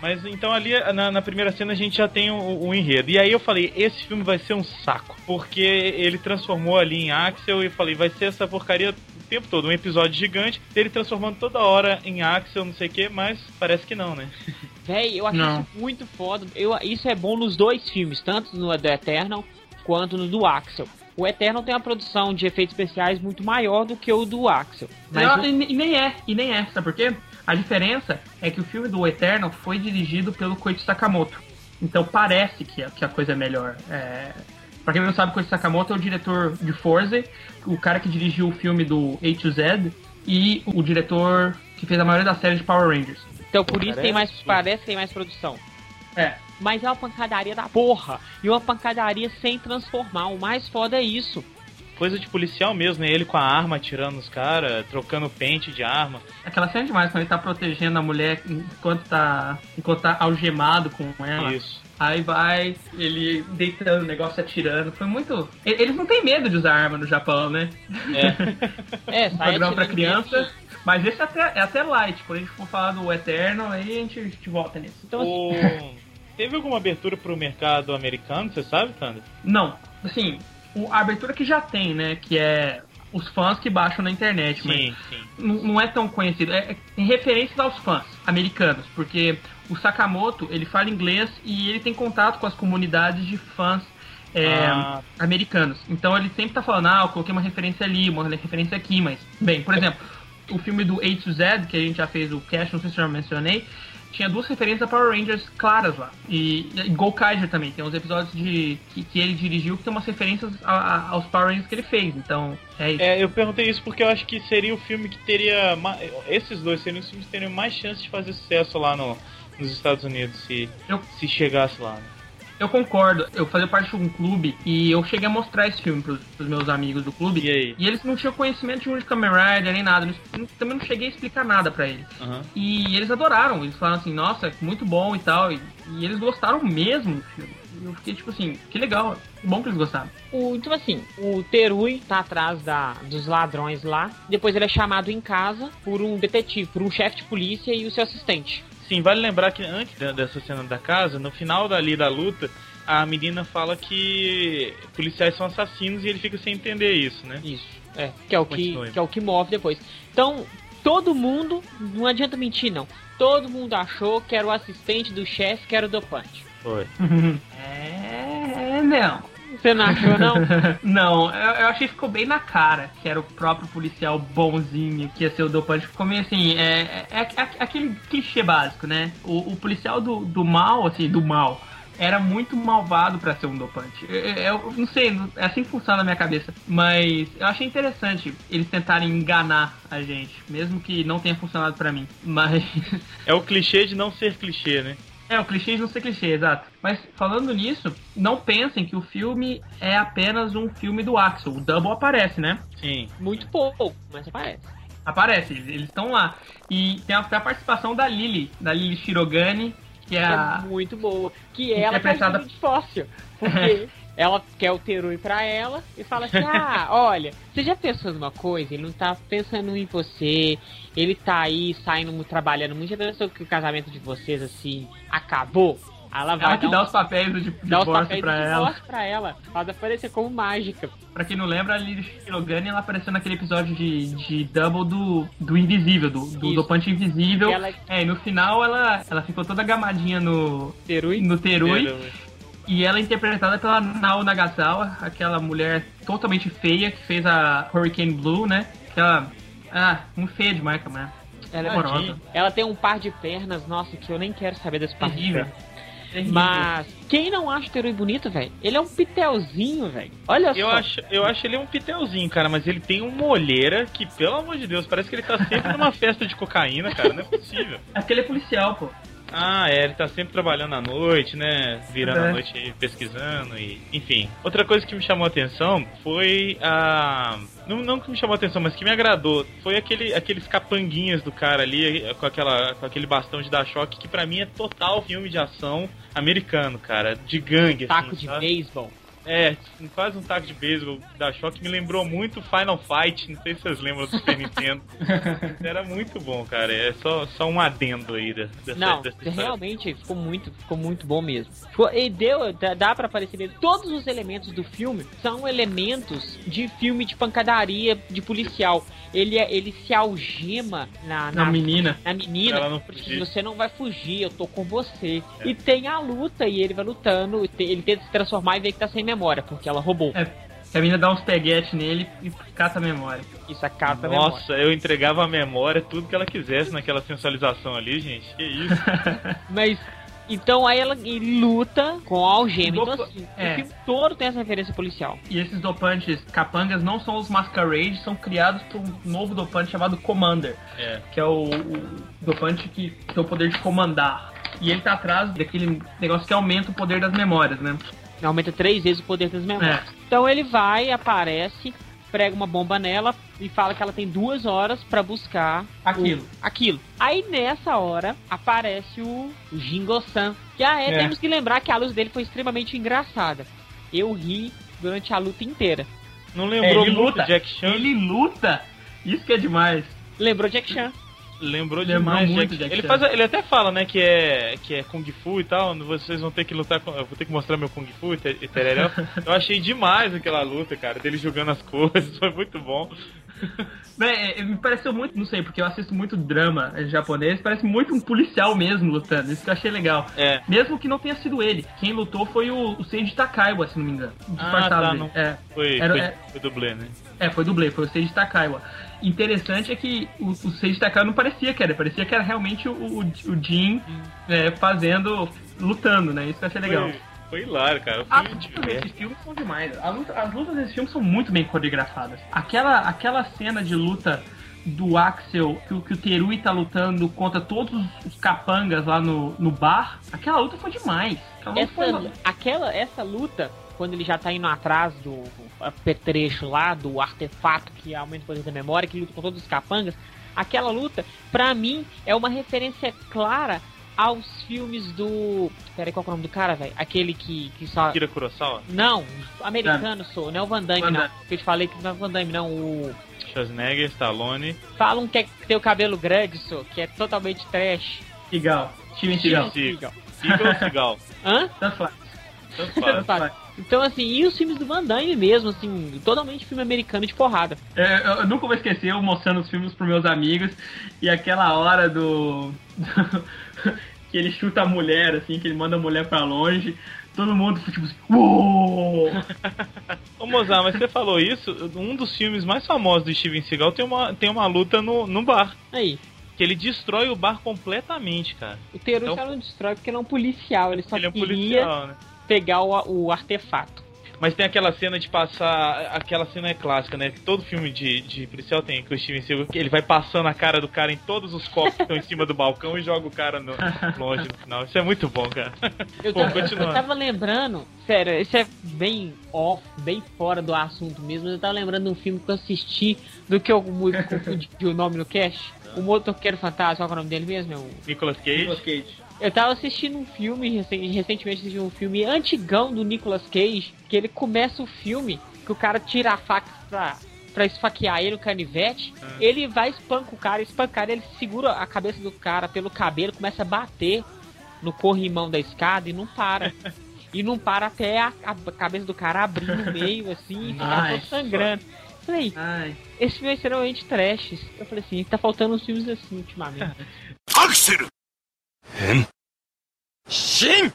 Speaker 1: Mas então ali na, na primeira cena a gente já tem o, o enredo. E aí eu falei, esse filme vai ser um saco. Porque ele transformou ali em Axel e eu falei, vai ser essa porcaria o tempo todo. Um episódio gigante, dele transformando toda hora em Axel, não sei o que, mas parece que não, né? [laughs]
Speaker 2: Véi, eu acho isso muito foda. Eu, isso é bom nos dois filmes, tanto no do Eternal quanto no do Axel. O Eternal tem uma produção de efeitos especiais muito maior do que o do Axel. Mas
Speaker 3: Não,
Speaker 2: o-
Speaker 3: e nem é, e nem é, sabe por quê? A diferença é que o filme do Eternal foi dirigido pelo Koichi Sakamoto. Então parece que a, que a coisa é melhor. É... Pra quem não sabe, o Koichi Sakamoto é o diretor de Forza, o cara que dirigiu o filme do A to Z e o diretor que fez a maioria das séries de Power Rangers.
Speaker 2: então por isso tem mais,
Speaker 1: Parece.
Speaker 2: parece que tem mais produção.
Speaker 3: É,
Speaker 2: Mas é uma pancadaria da porra. E uma pancadaria sem transformar. O mais foda é isso.
Speaker 1: Coisa de policial mesmo, né? Ele com a arma atirando os caras, trocando pente de arma.
Speaker 3: aquela cena é demais quando ele tá protegendo a mulher enquanto tá, enquanto tá algemado com ela.
Speaker 1: Isso.
Speaker 3: Aí vai, ele deitando o negócio, atirando. Foi muito. Eles não têm medo de usar arma no Japão, né?
Speaker 1: É. [laughs]
Speaker 2: É,
Speaker 3: Um programa pra criança.
Speaker 2: mesmo.
Speaker 3: Mas esse é até, é até light. Quando a gente for falar do Eterno, aí a gente, a gente volta nisso.
Speaker 2: Então, assim,
Speaker 1: O... [laughs] Teve alguma abertura pro mercado americano, você sabe, Thunder?
Speaker 3: Não, assim, a abertura que já tem, né? Que é os fãs que baixam na internet, mas
Speaker 1: Sim, sim.
Speaker 3: não é tão conhecido. É, é- tem referências aos fãs americanos, porque o Sakamoto ele fala inglês e ele tem contato com as comunidades de fãs é,
Speaker 1: Ah.
Speaker 3: americanos. Então ele sempre tá falando, ah, eu coloquei uma referência ali, uma referência aqui, mas. Bem, por exemplo, o filme do A to Z, que a gente já fez o cast, não sei se eu já mencionei, tinha duas referências a Power Rangers claras lá. E, e Gokaiger também, tem uns episódios de que, que ele dirigiu que tem umas referências a- a- aos Power Rangers que ele fez. Então, é isso.
Speaker 1: É, eu perguntei isso porque eu acho que seria o filme que teria. Esses dois seriam os filmes que teriam mais chance de fazer sucesso lá no, nos Estados Unidos se,
Speaker 3: Eu-
Speaker 1: se chegasse lá. né?
Speaker 3: Eu concordo, eu fazia parte de um clube e eu cheguei a mostrar esse filme pros, pros meus amigos do clube.
Speaker 1: E aí?
Speaker 3: eles não tinham conhecimento de um de Kamen Rider nem nada, não- também não cheguei a explicar nada pra eles.
Speaker 1: Aham.
Speaker 3: E eles adoraram, eles falaram assim, nossa, muito bom e tal, e, e eles gostaram mesmo do filme. E eu fiquei tipo assim, que legal, bom que eles gostaram.
Speaker 2: O, então assim, o Terui tá atrás da, dos ladrões lá. Depois ele é chamado em casa por um detetive, por um chefe de polícia e o seu assistente.
Speaker 1: Sim, vale lembrar que antes dessa cena da casa, no final dali da luta, a menina fala que policiais são assassinos e ele fica sem entender isso, né?
Speaker 2: Isso. É, que é o que, que é o que move depois. Então, todo mundo, não adianta mentir não. Todo mundo achou que era o assistente do chefe, que era o dopante.
Speaker 1: Foi. [laughs]
Speaker 3: É, não.
Speaker 2: Você não achou não? [laughs]
Speaker 3: não, eu, eu achei que ficou bem na cara que era o próprio policial bonzinho que ia ser o dopante. Ficou meio assim, é, é, é aquele clichê básico, né? O, o policial do, do mal, assim, do mal, era muito malvado pra ser um dopante. Eu, eu não sei, é assim que funciona na minha cabeça. Mas eu achei interessante eles tentarem enganar a gente, mesmo que não tenha funcionado pra mim. Mas.
Speaker 1: É o clichê de não ser clichê, né?
Speaker 3: É, o clichê de não ser clichê, exato. Mas falando nisso, não pensem que o filme é apenas um filme do Axel. O Double aparece, né?
Speaker 1: Sim.
Speaker 2: Muito pouco, mas aparece.
Speaker 3: Aparece, eles estão lá. E tem a, a participação da Lily, da Lily Shirogane, que é
Speaker 2: É
Speaker 3: a.
Speaker 2: muito boa. Que ela faz
Speaker 3: Interpretada-
Speaker 2: tudo de fóssil. [laughs] Porque ela quer o Terui pra ela e fala assim: Ah, [laughs] olha, você já pensou numa coisa? Ele não tá pensando em você. Ele tá aí saindo, trabalhando muito. Já pensou que o casamento de vocês, assim, acabou? Aí Ela vai
Speaker 3: Ela que
Speaker 2: dar
Speaker 3: dá
Speaker 2: um-
Speaker 3: os papéis do di-
Speaker 2: dá os
Speaker 3: divórcio
Speaker 2: papéis
Speaker 3: pra
Speaker 2: de
Speaker 3: ela.
Speaker 2: divórcio pra ela. Ela vai aparecer como mágica.
Speaker 3: Pra quem não lembra, a Lily Shirogane ela apareceu naquele episódio de, de Double do, do Invisível, do, do dopante invisível.
Speaker 2: Ela-
Speaker 3: É, e no final ela, ela ficou toda gamadinha no,
Speaker 2: Terui.
Speaker 3: no Terui.
Speaker 1: Terui.
Speaker 3: E ela é interpretada pela Nao Nagasawa, aquela mulher totalmente feia que fez a Hurricane Blue, né? Aquela. Ah, muito feia de marca, né?
Speaker 2: Ela, é
Speaker 3: Horrorosa.
Speaker 2: ela tem um par de pernas, nossa, que eu nem quero saber desse par de
Speaker 3: Terrível.
Speaker 2: pernas.
Speaker 3: Terrível.
Speaker 2: Mas quem não acha o Terui bonito, velho? Ele é um pitelzinho, velho. Olha
Speaker 1: Eu
Speaker 2: só.
Speaker 1: acho, eu acho ele um pitelzinho, cara, mas ele tem uma olheira que, pelo amor de Deus, parece que ele tá sempre numa [laughs] festa de cocaína, cara, não é possível.
Speaker 3: É porque ele é policial, pô.
Speaker 1: Ah, é, ele tá sempre trabalhando à noite, né? Virando
Speaker 3: É.
Speaker 1: a noite aí, pesquisando e. Enfim. Outra coisa que me chamou a atenção foi a. Não, não que me chamou a atenção, mas que me agradou. Foi aquele, aqueles capanguinhas do cara ali, com, aquela, com aquele bastão de dar choque, que pra mim é total filme de ação americano, cara. De gangue,
Speaker 2: Taco
Speaker 1: assim,
Speaker 2: de
Speaker 1: sabe?
Speaker 2: beisebol.
Speaker 1: É, quase um taco de beisebol da choque. Me lembrou muito Final Fight. Não sei se vocês lembram do Super Nintendo. [laughs] Era muito bom, cara. É só, só um adendo aí da- dessa,
Speaker 2: Não,
Speaker 1: dessa história.
Speaker 2: realmente ficou muito, ficou muito bom mesmo. Ficou- E deu, dá, pra perceber, todos os elementos do filme são elementos de filme de pancadaria de policial. Ele, é- ele se algema na,
Speaker 3: Na menina.
Speaker 2: na menina,
Speaker 1: Ela não
Speaker 2: você não vai fugir, eu tô com você.
Speaker 1: É.
Speaker 2: E tem a luta e ele vai lutando, ele tenta se transformar e vê que tá sem memória, porque ela roubou.
Speaker 3: É, a menina dá uns peguetes nele e cata a memória.
Speaker 2: Isso acaba a memória.
Speaker 1: Nossa, eu entregava a memória, tudo que ela quisesse naquela sensualização ali, gente. Que isso. [laughs]
Speaker 2: Mas. Então aí ela luta com a algema. Então
Speaker 3: Dopa-
Speaker 2: assim,
Speaker 3: é.
Speaker 2: o filme todo tem essa referência policial.
Speaker 3: E esses dopantes capangas não são os Masquerade, são criados por um novo dopante chamado Commander,
Speaker 1: É.
Speaker 3: que é o, o dopante que tem o poder de comandar. E ele tá atrás daquele negócio que aumenta o poder das memórias, né?
Speaker 2: Aumenta três vezes o poder das memórias. Então ele vai, aparece, prega uma bomba nela e fala que ela tem duas horas pra buscar
Speaker 3: Aquilo.
Speaker 2: o- aquilo. Aí nessa hora aparece o, o Jingo-san. Que ah, é,
Speaker 3: É.
Speaker 2: temos que lembrar que a luz dele foi extremamente engraçada. Eu ri durante a luta inteira.
Speaker 1: Não
Speaker 3: É,
Speaker 1: lembrou
Speaker 3: ele
Speaker 1: muito
Speaker 3: luta.
Speaker 1: Jack Chan?
Speaker 3: Ele luta! Isso que é demais.
Speaker 2: Lembrou Jack Chan?
Speaker 1: Lembrou
Speaker 3: Lembrou
Speaker 1: demais,
Speaker 3: muito
Speaker 1: Jack.
Speaker 3: Jack
Speaker 1: Ele, faz, ele até fala, né, que é, que é Kung Fu e tal, vocês vão ter que lutar com. Eu vou ter que mostrar meu Kung Fu e te- tereréu. [laughs] Eu achei demais aquela luta, cara, dele jogando as coisas, [laughs] foi muito bom.
Speaker 3: É, é, me pareceu muito, não sei, porque eu assisto muito drama é, japonês, parece muito um policial mesmo lutando, isso que eu achei legal.
Speaker 1: É.
Speaker 3: Mesmo que não tenha sido ele. Quem lutou foi o, o Seiji Takaiwa, se não me engano.
Speaker 1: Ah, tá,
Speaker 3: dele.
Speaker 1: não-
Speaker 3: É.
Speaker 1: Foi,
Speaker 3: Era-
Speaker 1: foi,
Speaker 3: é-
Speaker 1: foi dublê, né?
Speaker 3: É, foi dublê, foi o Seiji Takaiwa. Interessante é que o, o Seiji Takaiwa não parecia que era, parecia que era realmente o, o, o Jin é, fazendo, lutando, né? Isso que eu achei legal.
Speaker 1: Foi, foi hilário, cara. O
Speaker 3: As
Speaker 1: filme
Speaker 3: lutas
Speaker 1: de
Speaker 3: desses filmes são demais. A luta- As lutas desse filme são muito bem coreografadas. Aquela, aquela cena de luta do Axel, que, o- que o Terui tá lutando contra todos os- os capangas lá no, no bar, aquela luta foi demais. Aquela luta
Speaker 2: Essa,
Speaker 3: foi...
Speaker 2: aquela, essa luta, quando ele já tá indo atrás do apetrecho lá, do artefato que aumenta o poder da memória, que luta com todos os capangas, aquela luta, pra mim, é uma referência clara aos filmes do. Peraí, qual é o nome do cara, velho? Aquele que, que só.
Speaker 1: Kira Kurosawa,
Speaker 2: Não, americano sou, não é o Van Damme,
Speaker 3: Van
Speaker 2: não.
Speaker 3: Damme.
Speaker 2: Que eu te falei que não é o Van Damme, não. O.
Speaker 1: Schwarzenegger, Stallone,
Speaker 2: Fala um que, é, tem o cabelo grande, sou, que é totalmente trash.
Speaker 3: Seagal. Steven Seagal.
Speaker 1: Seagal. Seagal ou Seagal? [laughs]
Speaker 2: Hã?
Speaker 3: Tanto faz.
Speaker 1: Tanto faz.
Speaker 2: Então, assim, e os filmes do Van Damme mesmo, assim, totalmente filme americano de porrada.
Speaker 3: É, eu, nunca vou esquecer eu mostrando os filmes pros meus amigos e aquela hora do. [laughs] que ele chuta a mulher, assim, que ele manda a mulher pra longe. Todo mundo tipo assim, uou!
Speaker 1: Ô Mozart, mas você falou isso, um dos filmes mais famosos do Steven Seagal tem uma, tem uma luta no, no bar.
Speaker 2: Aí,
Speaker 1: Que ele destrói o bar completamente, cara.
Speaker 2: o Teru
Speaker 1: Então-
Speaker 2: não destrói porque ele é um policial, ele só
Speaker 1: ele é um
Speaker 2: queria
Speaker 1: policial, né?
Speaker 2: Pegar o, o artefato.
Speaker 1: Mas tem aquela cena de passar. Aquela cena é clássica, né? Que todo filme de, de policial tem com o Steven Seagal. que Ele vai passando a cara do cara em todos os copos que estão em cima do balcão e joga o cara no, longe no final. Isso é muito bom, cara. [laughs]
Speaker 2: Eu,
Speaker 1: Bom,
Speaker 2: tava,
Speaker 1: continuando.
Speaker 2: eu tava lembrando, sério, isso é bem off, bem fora do assunto mesmo, mas eu tava lembrando de um filme que eu assisti, do que eu muito confundi o nome no cast. O Motoqueiro Fantasma, qual que é o nome dele mesmo? É o-
Speaker 1: Nicolas Cage.
Speaker 3: Cage.
Speaker 2: Eu tava assistindo um filme, recentemente assisti um filme antigão do Nicolas Cage, que ele começa o filme, que o cara tira a faca pra, pra esfaquear ele, o canivete, hum. ele vai espanca o cara, espancar ele, segura a cabeça do cara pelo cabelo, começa a bater no corrimão da escada e não para. [laughs] e não para até a, a, cabeça do cara abrir no meio, assim, e ficar todo sangrando. Falei,
Speaker 3: Ai.
Speaker 2: esse filme é extremamente trash. Eu falei assim, tá faltando uns filmes assim ultimamente. [laughs]
Speaker 4: Axel! 変身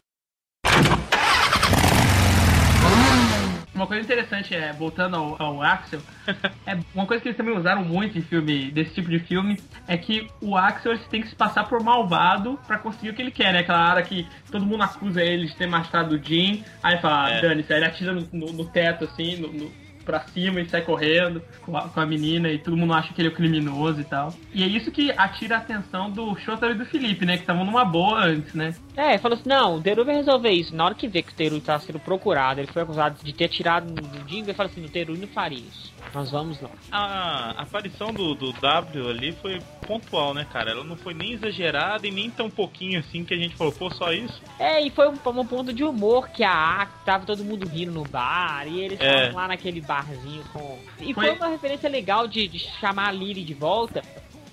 Speaker 3: Uma coisa interessante é, voltando ao, ao Axel, [laughs] é uma coisa que eles também usaram muito em filme, desse tipo de filme, é que o Axel ele tem que se passar por malvado pra conseguir o que ele quer, né? Aquela hora que todo mundo acusa ele de ter machucado o Jim, aí fala,
Speaker 1: É.
Speaker 3: dane-se, aí ele atira no, no- no teto assim, no, no- pra cima e sai correndo com a, com a menina e todo mundo acha que ele é o criminoso e tal. E é isso que atira a atenção do Shotaro e do Felipe, né? Que estavam numa boa antes, né?
Speaker 2: É, falou assim, não, o Teru vai resolver isso. Na hora que vê que o Teru tá sendo procurado, ele foi acusado de ter tirado no Jingo, ele fala assim, o Teru não faria isso. Nós vamos lá.
Speaker 1: A aparição do, do W ali foi pontual, né, cara? Ela não foi nem exagerada e nem tão pouquinho assim que a gente falou, pô, só isso?
Speaker 2: É, e foi um, um ponto de humor que a Aki tava todo mundo rindo no bar, e eles
Speaker 1: É.
Speaker 2: estavam lá naquele barzinho com. E foi,
Speaker 3: Foi-
Speaker 2: uma referência legal de, de chamar a Lily de volta.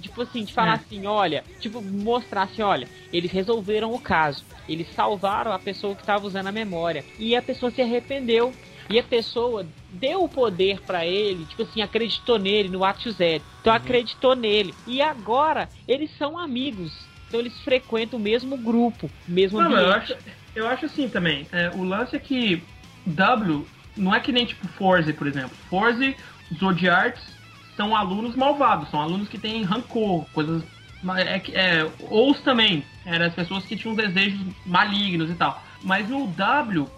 Speaker 2: Tipo assim, de falar
Speaker 3: É.
Speaker 2: assim, olha, tipo, mostrar assim, olha, eles resolveram o caso. Eles salvaram a pessoa que tava usando a memória. E a pessoa se arrependeu. E a pessoa deu o poder pra ele, tipo assim, acreditou nele no Ato Z. Então acreditou nele. E agora eles são amigos. Então eles frequentam o mesmo grupo, mesmo
Speaker 3: Não, mas eu
Speaker 2: ambiente.
Speaker 3: acho, eu acho assim também. É, o lance é que W não é que nem tipo Forze, por exemplo. Forze, Zodiarts são alunos malvados, são alunos que têm rancor, coisas. É, é, Ous também, eram as pessoas que tinham desejos malignos e tal. Mas no W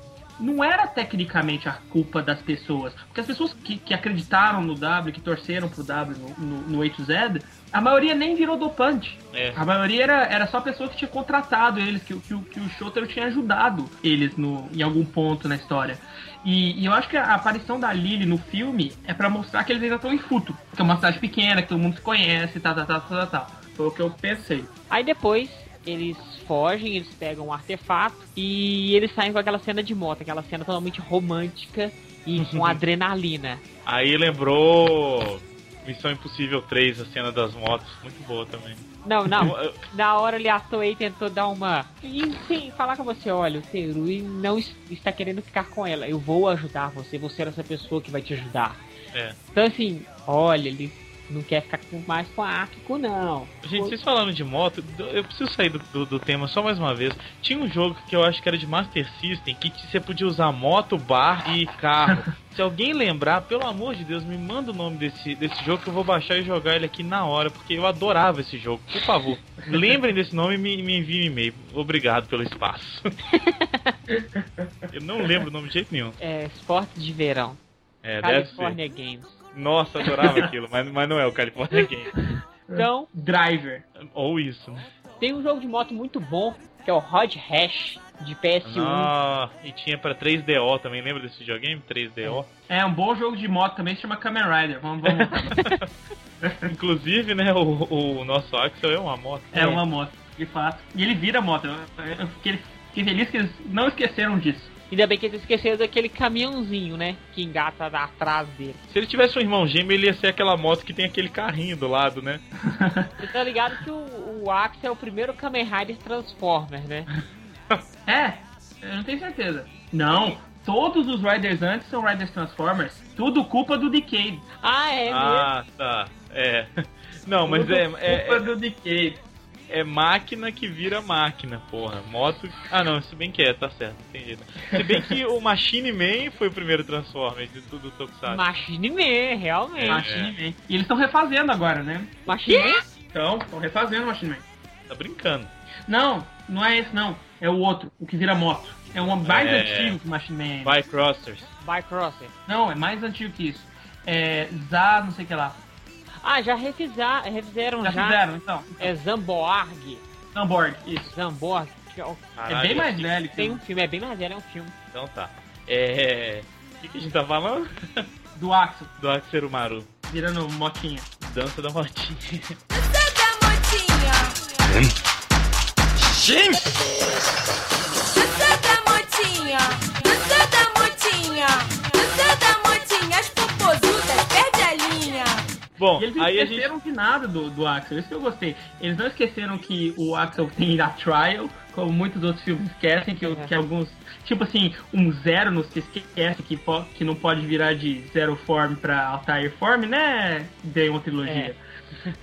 Speaker 3: não era tecnicamente a culpa das pessoas. Porque as pessoas que, que acreditaram no W, que torceram pro W no, no, no 8 Z, a maioria nem virou dopante.
Speaker 1: É.
Speaker 3: A maioria era, era só pessoa que tinha contratado eles, que, o- que, o- que o Shotaro tinha ajudado eles no, em algum ponto na história. E, e eu acho que a aparição da Lily no filme é pra mostrar que eles ainda estão em Futo. Que é uma cidade pequena, que todo mundo se conhece, tal, tal, tal, tal, tal, tal. Foi o que eu pensei.
Speaker 2: Aí depois eles fogem, eles pegam um artefato e eles saem com aquela cena de moto, aquela cena totalmente romântica e com [laughs] adrenalina.
Speaker 1: Aí lembrou Missão Impossível 3, a cena das motos, muito boa também.
Speaker 2: Não, não. [laughs] Na hora ele atuou e tentou dar uma. E sim, falar com você, olha, o Terui não es- está querendo ficar com ela. Eu vou ajudar você, você é essa pessoa que vai te ajudar.
Speaker 1: É.
Speaker 2: Então assim, olha, ele não quer ficar com- mais com a Akiko, não.
Speaker 1: Gente, vocês falando de moto, eu preciso sair do, do, do tema só mais uma vez. Tinha um jogo que eu acho que era de Master System, que você podia usar moto, bar e carro. [laughs] Se alguém lembrar, pelo amor de Deus, me manda o nome desse, desse jogo que eu vou baixar e jogar ele aqui na hora, porque eu adorava esse jogo. Por favor, [laughs] lembrem desse nome e me, me enviem um e-mail. Obrigado pelo espaço. [laughs] eu não lembro o nome de jeito nenhum.
Speaker 2: É, esporte de verão.
Speaker 1: É, deve ser.
Speaker 2: California Games.
Speaker 1: Nossa, adorava aquilo, mas, mas não é o California [laughs] Game.
Speaker 2: Então,
Speaker 3: Driver.
Speaker 1: Ou isso, né?
Speaker 2: tem um jogo de moto muito bom, que é o Hot Hash de PS1.
Speaker 1: Ah, e tinha pra 3DO também, lembra desse videogame? 3DO?
Speaker 3: É um bom jogo de moto também, se chama Kamen Rider. Vamos, vamos. [laughs]
Speaker 1: Inclusive, né, o, o nosso Axel é uma moto.
Speaker 3: é uma moto, de fato. E ele vira moto. Eu, eu fiquei, fiquei feliz que eles não esqueceram disso.
Speaker 2: Ainda bem que eles esqueceram daquele caminhãozinho, né? Que engata atrás dele.
Speaker 1: Se ele tivesse um irmão gêmeo, ele ia ser aquela moto que tem aquele carrinho do lado, né? [laughs]
Speaker 2: Você tá ligado que o, o Axel é o primeiro Kamen Rider Transformer, né? [laughs]
Speaker 3: É, eu não tenho certeza. Não, todos os Riders antes são Riders Transformers. Tudo culpa do Decade.
Speaker 2: Ah, é mesmo?
Speaker 1: ah, tá. É. [laughs] Não, mas
Speaker 3: Tudo
Speaker 1: é,
Speaker 3: culpa
Speaker 1: é,
Speaker 3: do Decade.
Speaker 1: É máquina que vira máquina, porra. Moto. Ah, não, se bem que é, tá certo, entendi. Se bem que o Machine Man foi o primeiro Transformer de tudo Tokusatsu.
Speaker 2: Machine Man, realmente.
Speaker 3: Machine Man. E eles estão refazendo agora, né?
Speaker 2: Machine Man?
Speaker 3: Então, estão refazendo o Machine Man.
Speaker 1: Tá brincando.
Speaker 3: Não, não é esse não. É o outro, o que vira moto. É um mais
Speaker 1: É.
Speaker 3: antigo que o Machine Man.
Speaker 1: Vai Crossers.
Speaker 2: Bycrosser.
Speaker 3: Não, é mais antigo que isso. É Zá, não sei o que lá.
Speaker 2: Ah, já refiza- refizeram
Speaker 3: Já
Speaker 2: já.
Speaker 3: fizeram, então.
Speaker 2: É Zamborg.
Speaker 3: Snowboard, isso.
Speaker 2: Zamborg. que é o-
Speaker 3: É bem mais velho que
Speaker 2: Tem um filme, é bem mais velho, é um filme.
Speaker 1: Então tá. É. O que, que a gente tá falando? [laughs]
Speaker 3: do Axel,
Speaker 1: Do Axerumaru.
Speaker 3: virando motinha.
Speaker 1: Dança da motinha.
Speaker 6: da motinha,
Speaker 4: Shin!
Speaker 6: dança da motinha,
Speaker 1: Bom,
Speaker 3: e eles não
Speaker 1: aí esqueceram gente...
Speaker 3: de nada do, do Axel, isso que eu gostei. Eles não esqueceram que o Axel tem a Trial, como muitos outros filmes esquecem, que, é. que alguns. Tipo assim, um zero nos que esquece que, po, que não pode virar de zero form pra Altair form, né? De uma trilogia.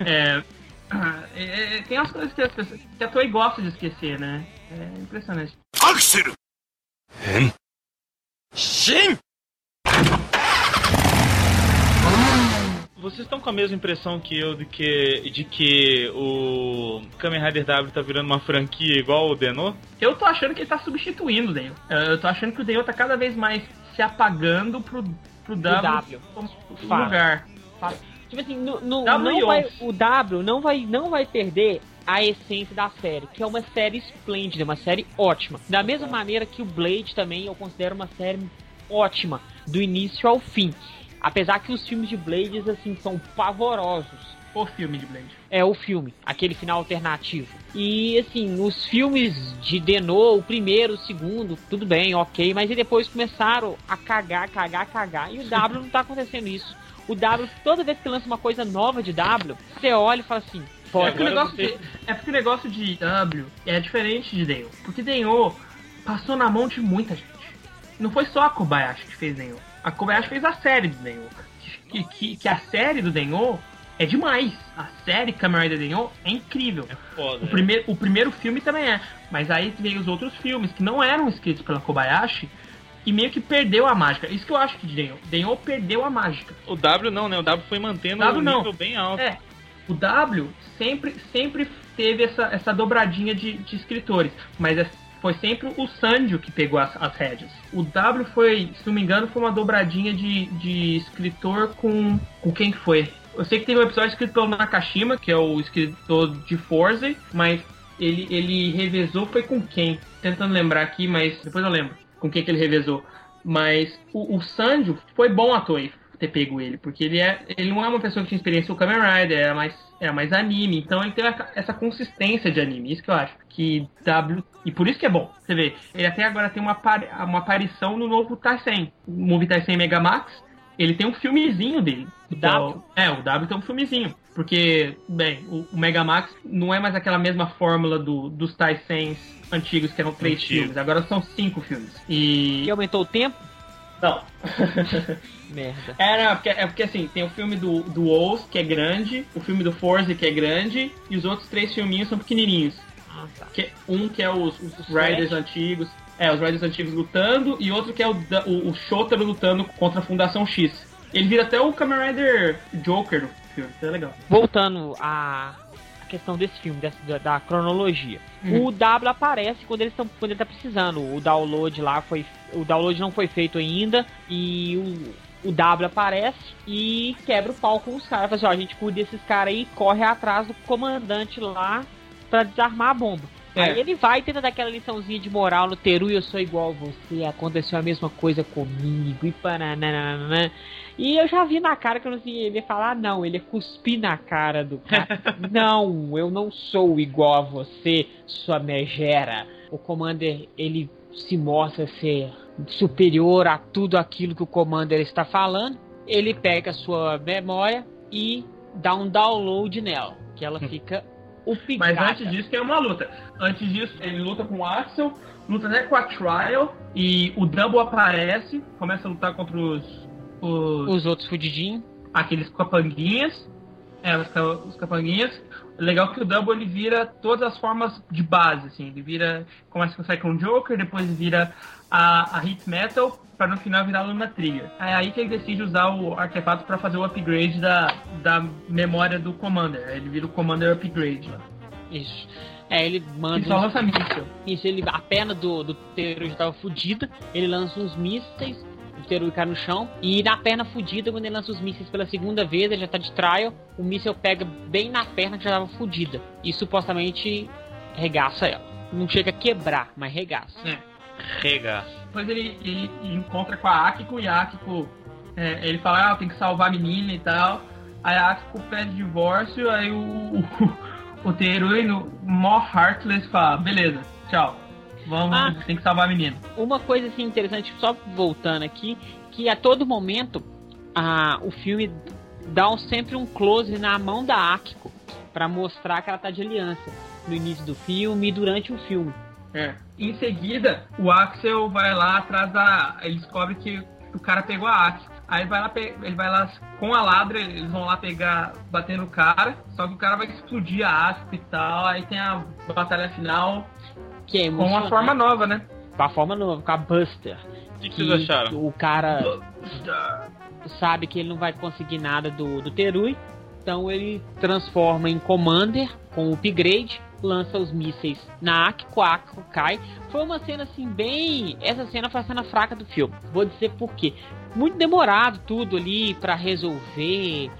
Speaker 3: É. É, ah, é, é tem umas coisas que, as pessoas, que a Toei gosta de esquecer, né? É impressionante.
Speaker 4: Axel! Shin!
Speaker 1: Vocês estão com a mesma impressão que eu de que, de que o Kamen Rider W tá virando uma franquia igual o Denô?
Speaker 3: Eu tô achando que ele tá substituindo o Dale. Eu tô achando que o Dale tá cada vez mais se apagando pro, pro W,
Speaker 2: W.
Speaker 3: como lugar.
Speaker 2: Tipo assim, no, no-
Speaker 3: W
Speaker 2: não vai, o W não vai, não vai perder a essência da série, que é uma série esplêndida, uma série ótima. Da mesma maneira que o Blade também eu considero uma série ótima, do início ao fim. Apesar que os filmes de Blades, assim, são pavorosos.
Speaker 3: O filme de Blade.
Speaker 2: É o filme, aquele final alternativo. E assim, os filmes de Denô, o primeiro, o segundo, tudo bem, ok, mas e depois começaram a cagar, cagar, cagar. E o W não tá acontecendo isso. O W, toda vez que lança uma coisa nova de W, você olha e fala assim,
Speaker 3: É
Speaker 2: pode.
Speaker 3: porque, o negócio
Speaker 1: você-
Speaker 3: de, é porque o negócio de W é diferente de Dale. Porque Denho passou na mão de muita gente. Não foi só a Kobayashi que fez Denho. A Kobayashi fez a série do Denho. Que, que, que a série do Denho é demais. A série Kamen Rider Denho é incrível.
Speaker 1: É foda.
Speaker 3: O primeiro, o primeiro filme também é. Mas aí veio os outros filmes que não eram escritos pela Kobayashi e meio que perdeu a mágica. Isso que eu acho que Denho. Denho perdeu a mágica.
Speaker 1: O W não, né? O W foi mantendo
Speaker 3: W
Speaker 1: um
Speaker 3: não.
Speaker 1: nível bem alto.
Speaker 3: É, o W sempre, sempre teve essa, essa dobradinha de, de escritores, mas é- foi sempre o Sandio que pegou as, as rédeas. O W foi, se não me engano, foi uma dobradinha de, de escritor com. Com quem que foi? Eu sei que teve um episódio escrito pelo Nakashima, que é o escritor de Forza, mas ele, ele revezou foi com quem? Tentando lembrar aqui, mas depois eu lembro com quem que ele revezou. Mas o, o Sandio foi bom Toei ter pego ele, porque ele é ele não é uma pessoa que tinha experiência com Kamen Rider, era mais era mais anime, então ele tem essa consistência de anime, isso que eu acho. Que W e por isso que é bom. Você vê, ele até agora tem uma uma aparição no novo Taisen, o Movie Taisen Megamax. Ele tem um filmezinho dele.
Speaker 2: O W?
Speaker 3: É, o W tem um filmezinho. Porque, bem, o, o Megamax não é mais aquela mesma fórmula do, dos Taisens antigos, que eram três
Speaker 1: Antigo.
Speaker 3: filmes. Agora são cinco filmes. E.
Speaker 2: E aumentou o tempo?
Speaker 3: Não. [laughs]
Speaker 2: Merda.
Speaker 3: Era, porque, é porque assim, tem o filme do, do Oz, que é grande, o filme do Forza, que é grande, e os outros três filminhos são pequenininhos.
Speaker 2: Ah, tá.
Speaker 3: Que, um que é os, os
Speaker 2: Os
Speaker 3: Riders antigos, é, os Riders antigos lutando, e outro que é o, o, o Shotaro lutando contra a Fundação X. Ele vira até o Kamen Rider Joker no filme, isso é legal.
Speaker 2: Voltando à questão desse filme, dessa, da, da cronologia.
Speaker 3: Uhum.
Speaker 2: O W aparece quando eles estão quando ele tá precisando. O download lá foi. O download não foi feito ainda. E o, o W aparece e quebra o pau com os caras. Fala assim, ó, a gente cuida desses caras aí e corre atrás do comandante lá pra desarmar a bomba.
Speaker 3: É.
Speaker 2: Aí ele vai e tenta dar aquela liçãozinha de moral no Teru, eu sou igual a você, aconteceu a mesma coisa comigo, e pananana. E eu já vi na cara que eu não sei, ele ia falar, não, ele ia cuspir na cara do cara. [laughs] não, eu não sou igual a você, sua megera. O Commander, ele se mostra ser superior a tudo aquilo que o Commander está falando. Ele pega a sua memória e dá um download nela, que ela [laughs] fica o
Speaker 3: Mas antes disso tem uma luta. Antes disso, ele luta com o Axel, luta até com a Trial, e o Double aparece, começa a lutar contra os. os
Speaker 2: Os outros fudidinhos.
Speaker 3: aqueles capanguinhas. É, os, os capanguinhas. Legal que o Double ele vira todas as formas de base, assim. Ele vira. Começa com o Cyclone Joker, depois vira a, a Hit Metal, pra no final virar Luna Trigger. É aí que ele decide usar o artefato pra fazer o upgrade da, da memória do Commander. Ele vira o Commander Upgrade.
Speaker 2: Isso. É, ele manda.
Speaker 3: só
Speaker 2: uns-
Speaker 3: lança míssil.
Speaker 2: Isso, ele, a perna do, do Teru já tava fudida. Ele lança uns mísseis. O Teru cai no chão. E na perna fudida, quando ele lança os mísseis pela segunda vez, ele já tá de trial. O míssel pega bem na perna que já tava fudida. E supostamente regaça ela. Não chega a quebrar, mas regaça.
Speaker 1: Regaço.
Speaker 3: Depois ele, ele encontra com a Akiko e a Akiko, é, ele fala, ah, tem que salvar a menina e tal. Aí a Akiko pede divórcio, aí o, [laughs] o, o Terui, no mó heartless, fala, beleza, tchau. Vamos,
Speaker 2: Ah.
Speaker 3: tem que salvar a menina.
Speaker 2: Uma coisa assim interessante, só voltando aqui, que a todo momento a, o filme dá um- sempre um close na mão da Akiko pra mostrar que ela tá de aliança no início do filme e durante o filme.
Speaker 3: É. Em seguida, o Axel vai lá atrás da. Ele descobre que o cara pegou a Akiko. Aí ele vai lá, ele vai lá com a ladra, eles vão lá pegar, bater no cara, só que o cara vai explodir a Akiko e tal. Aí tem a batalha final
Speaker 2: Que é
Speaker 3: com uma forma nova, né?
Speaker 2: Com a forma nova, com a Buster.
Speaker 1: O que, que vocês acharam?
Speaker 2: O cara sabe que ele não vai conseguir nada do, do Terui. Então ele transforma em Commander com o upgrade, lança os mísseis na Akiko, a Akiko cai. Foi uma cena assim bem. Essa cena foi a cena fraca do filme. Vou dizer por quê. Muito demorado tudo ali pra resolver.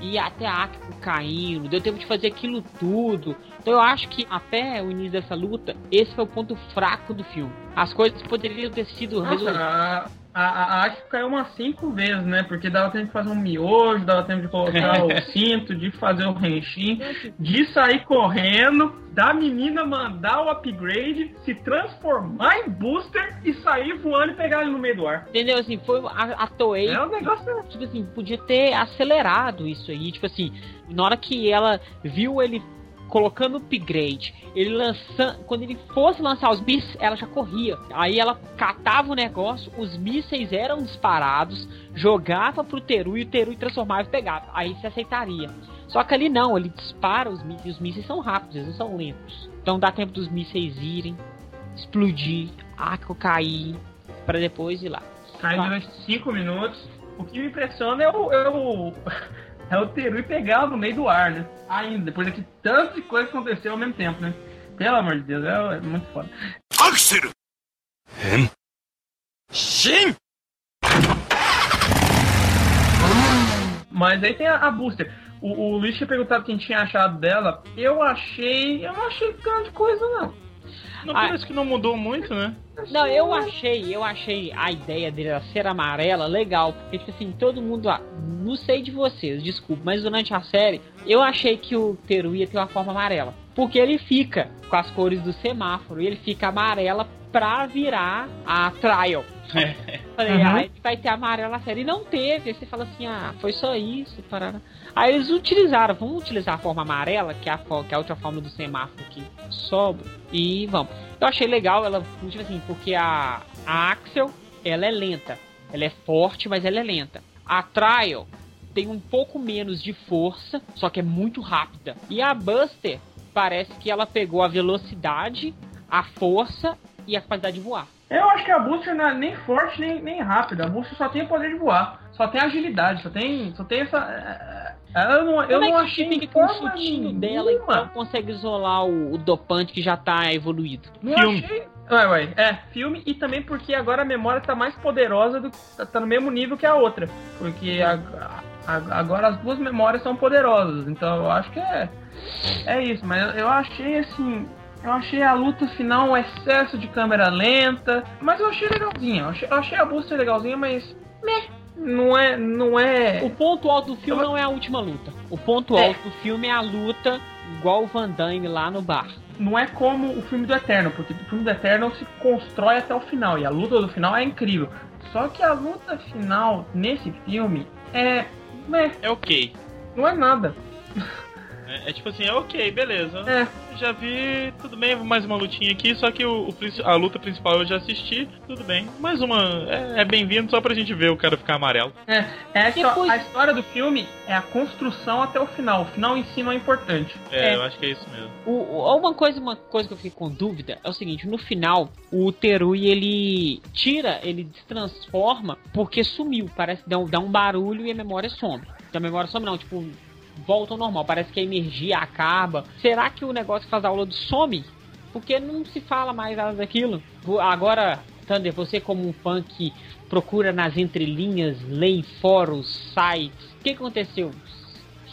Speaker 2: E até a Akiko caindo, deu tempo de fazer aquilo tudo. Então eu acho que até o início dessa luta, esse foi o ponto fraco do filme. As coisas poderiam ter sido resolvidas.
Speaker 3: A, a, Akiko caiu umas cinco vezes, né? Porque dava tempo de fazer um miojo, dava tempo de colocar o [laughs] cinto, de fazer o renchin, de sair correndo, da menina mandar o upgrade, se transformar em booster e sair voando e pegar ele no meio do ar.
Speaker 2: Entendeu? Assim, foi a, a Toei,
Speaker 3: É um negócio.
Speaker 2: tipo assim, podia ter acelerado isso aí. Tipo assim, na hora que ela viu ele colocando upgrade, ele lançando. Quando ele fosse lançar os mísseis, ela já corria. Aí ela catava o negócio, os mísseis eram disparados, jogava pro Teru e o Teru transformava e pegava. Aí se aceitaria. Só que ali não, ele dispara os mísseis, os mísseis são rápidos, eles não são lentos. Então dá tempo dos mísseis irem, explodir, Akko cair, pra depois ir lá.
Speaker 3: Cai durante cinco minutos. O que me impressiona é o. É o... [laughs] Aí o Terui pegar no meio do ar, né? Ainda, depois de que tanto de coisa aconteceu ao mesmo tempo, né? Pelo amor de Deus, é, é muito foda.
Speaker 4: Axel! Hein? Sim!
Speaker 3: Mas aí tem a, a Booster. O, o Luiz tinha perguntado quem tinha achado dela. Eu achei. Eu não achei grande coisa, não.
Speaker 1: Não
Speaker 2: Ah.
Speaker 1: parece que não mudou muito, né?
Speaker 2: Não, eu achei, eu achei a ideia dele ser amarela legal, porque tipo assim, todo mundo, ah, não sei de vocês, desculpa, mas durante a série, eu achei que o Teru ia ter uma forma amarela, porque ele fica com as cores do semáforo, e ele fica amarela pra virar a Trial. Falei,
Speaker 3: Uhum.
Speaker 2: ah, vai ter amarelo na série. E não teve. Aí você fala assim, ah, foi só isso, parará. Aí eles utilizaram, vamos utilizar a forma amarela, que é a, que é a outra forma do semáforo que sobra, e vamos. Eu achei legal ela, tipo assim, porque a, a Axel, ela é lenta. Ela é forte, mas ela é lenta. A Trial tem um pouco menos de força, só que é muito rápida. E a Buster parece que ela pegou a velocidade, a força e a capacidade de voar.
Speaker 3: Eu acho que a Booster não é nem forte nem, nem rápida. A Booster só tem o poder de voar. Só tem agilidade, só tem. Só tem essa. é, é, Eu não, eu
Speaker 2: Como
Speaker 3: não
Speaker 2: é que
Speaker 3: achei em
Speaker 2: com o chutinho dela então consegue isolar o, o dopante que já tá evoluído?
Speaker 3: Não
Speaker 1: Filme.
Speaker 3: achei. Ué, ué, é, filme e também porque agora a memória tá mais poderosa do que. tá, tá no mesmo nível que a outra. Porque a- a- agora as duas memórias são poderosas. Então eu acho que é. É isso, mas eu, eu achei assim. Eu achei a luta final um excesso de câmera lenta. Mas eu achei legalzinha. Eu achei, eu achei a Booster legalzinha, mas. Meh, não é. Não é.
Speaker 2: O ponto alto do filme não é a última luta. O ponto
Speaker 3: É.
Speaker 2: alto do filme é a luta igual o Van Damme lá no bar.
Speaker 3: não é como o filme do Eterno, porque o filme do Eterno se constrói até o final e a luta do final é incrível. Só que a luta final nesse filme é. Né,
Speaker 1: É ok.
Speaker 3: não é nada.
Speaker 1: É, é tipo assim, é ok, beleza.
Speaker 3: É.
Speaker 1: Já vi, tudo bem, mais uma lutinha aqui, só que o, o a luta principal eu já assisti, tudo bem. Mais uma, é, é bem-vindo só pra gente ver o cara ficar amarelo.
Speaker 3: É, é
Speaker 2: Depois-
Speaker 3: a história do filme é a construção até o final. O final em si não é importante.
Speaker 1: É,
Speaker 2: É.
Speaker 1: eu acho que é isso mesmo.
Speaker 2: O, o- uma coisa, uma coisa que eu fiquei com dúvida é o seguinte, no final, o Terui ele tira, ele se transforma porque sumiu. Parece que dá, um- dá um barulho e a memória some. Então, a memória some não, tipo, volta ao normal. Parece que a energia acaba. Será que o negócio que faz aula do some? Porque não se fala mais nada daquilo. Agora, Thunder, você como um fã que procura nas entrelinhas, lê em fóruns, sites, o que aconteceu?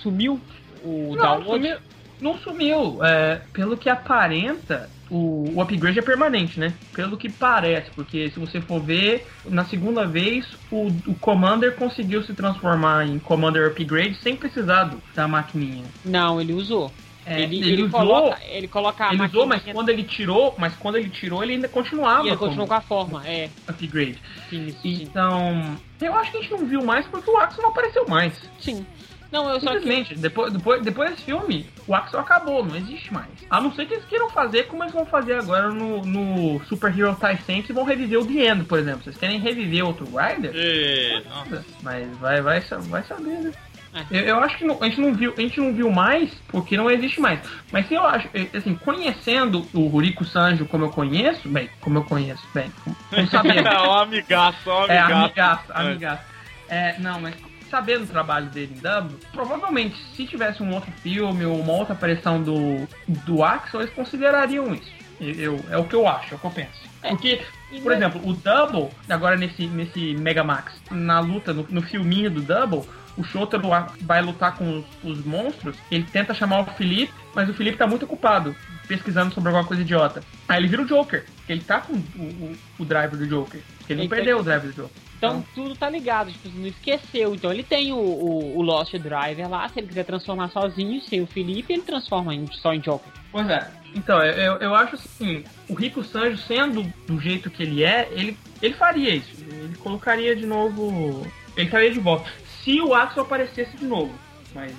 Speaker 2: Sumiu o
Speaker 3: Não,
Speaker 2: download?
Speaker 3: sumiu, não sumiu. É, pelo que aparenta, o, o upgrade é permanente, né? Pelo que parece, porque se você for ver, na segunda vez, o, o Commander conseguiu se transformar em Commander Upgrade sem precisar da maquininha.
Speaker 2: Não, ele usou.
Speaker 3: É,
Speaker 2: ele,
Speaker 3: ele
Speaker 2: ele
Speaker 3: usou-
Speaker 2: coloca, ele coloca a
Speaker 3: ele usou, mas quando ele tirou, mas quando ele tirou, ele ainda continuava
Speaker 2: e ele continuou com a forma. É,
Speaker 3: upgrade.
Speaker 2: sim, sim.
Speaker 3: Então, eu acho que a gente não viu mais porque o Axel não apareceu mais.
Speaker 2: sim. Não, eu só que
Speaker 3: Simplesmente, depois, depois, depois desse filme, o Axel acabou, não existe mais. A não ser que eles queiram fazer como eles vão fazer agora no, no Super Hero Tai Sense e vão reviver o The End, por exemplo. Vocês querem reviver outro Rider?
Speaker 1: E, nossa.
Speaker 3: Mas vai, vai, vai saber, né?
Speaker 2: É.
Speaker 3: Eu, eu acho que não- a, gente não viu, a gente não viu mais porque não existe mais. Mas se eu acho, assim, conhecendo o Ruriko Sanjo como eu conheço, bem, como eu conheço, bem, como, como [laughs] sabendo.
Speaker 1: ó, amigaço, ó,
Speaker 3: É,
Speaker 1: amigaço.
Speaker 3: amigaço, amigaço. É, não, mas sabendo o trabalho dele em Double, provavelmente se tivesse um outro filme ou uma outra aparição do, do Axel, eles considerariam isso. Eu, é o que eu acho, é o que eu penso.
Speaker 2: É.
Speaker 3: Porque, por
Speaker 2: mesmo-
Speaker 3: exemplo, o Double, agora nesse, nesse Megamax, na luta, no, no filminho do Double, o Shotaro vai lutar com os, os monstros, ele tenta chamar o Felipe, mas o Felipe tá muito ocupado pesquisando sobre alguma coisa idiota. Aí ele vira o Joker, que ele tá com o, o, o driver do Joker. Ele não
Speaker 2: Ele
Speaker 3: perdeu o driver do Joker.
Speaker 2: Então tá. tudo tá ligado, tipo, não esqueceu. Então ele tem o, o, o, Lost Driver lá, se ele quiser transformar sozinho, sem o Felipe, ele transforma em, só em Joker.
Speaker 3: Pois é. Então, eu, eu acho assim, o Rico Sanjo, sendo do jeito que ele é, ele, ele faria isso. Ele colocaria de novo. Ele estaria de volta. Se o Axel aparecesse de novo. Mas.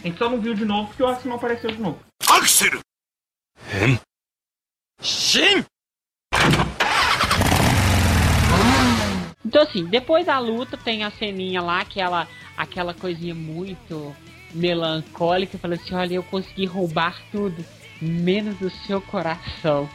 Speaker 3: A gente só não viu de novo porque o Axel não apareceu de novo.
Speaker 4: Axel! Hein? Sim.
Speaker 2: Então assim, depois da luta tem a ceninha lá, aquela, aquela coisinha muito melancólica, falando assim, olha, eu consegui roubar tudo, menos o seu coração.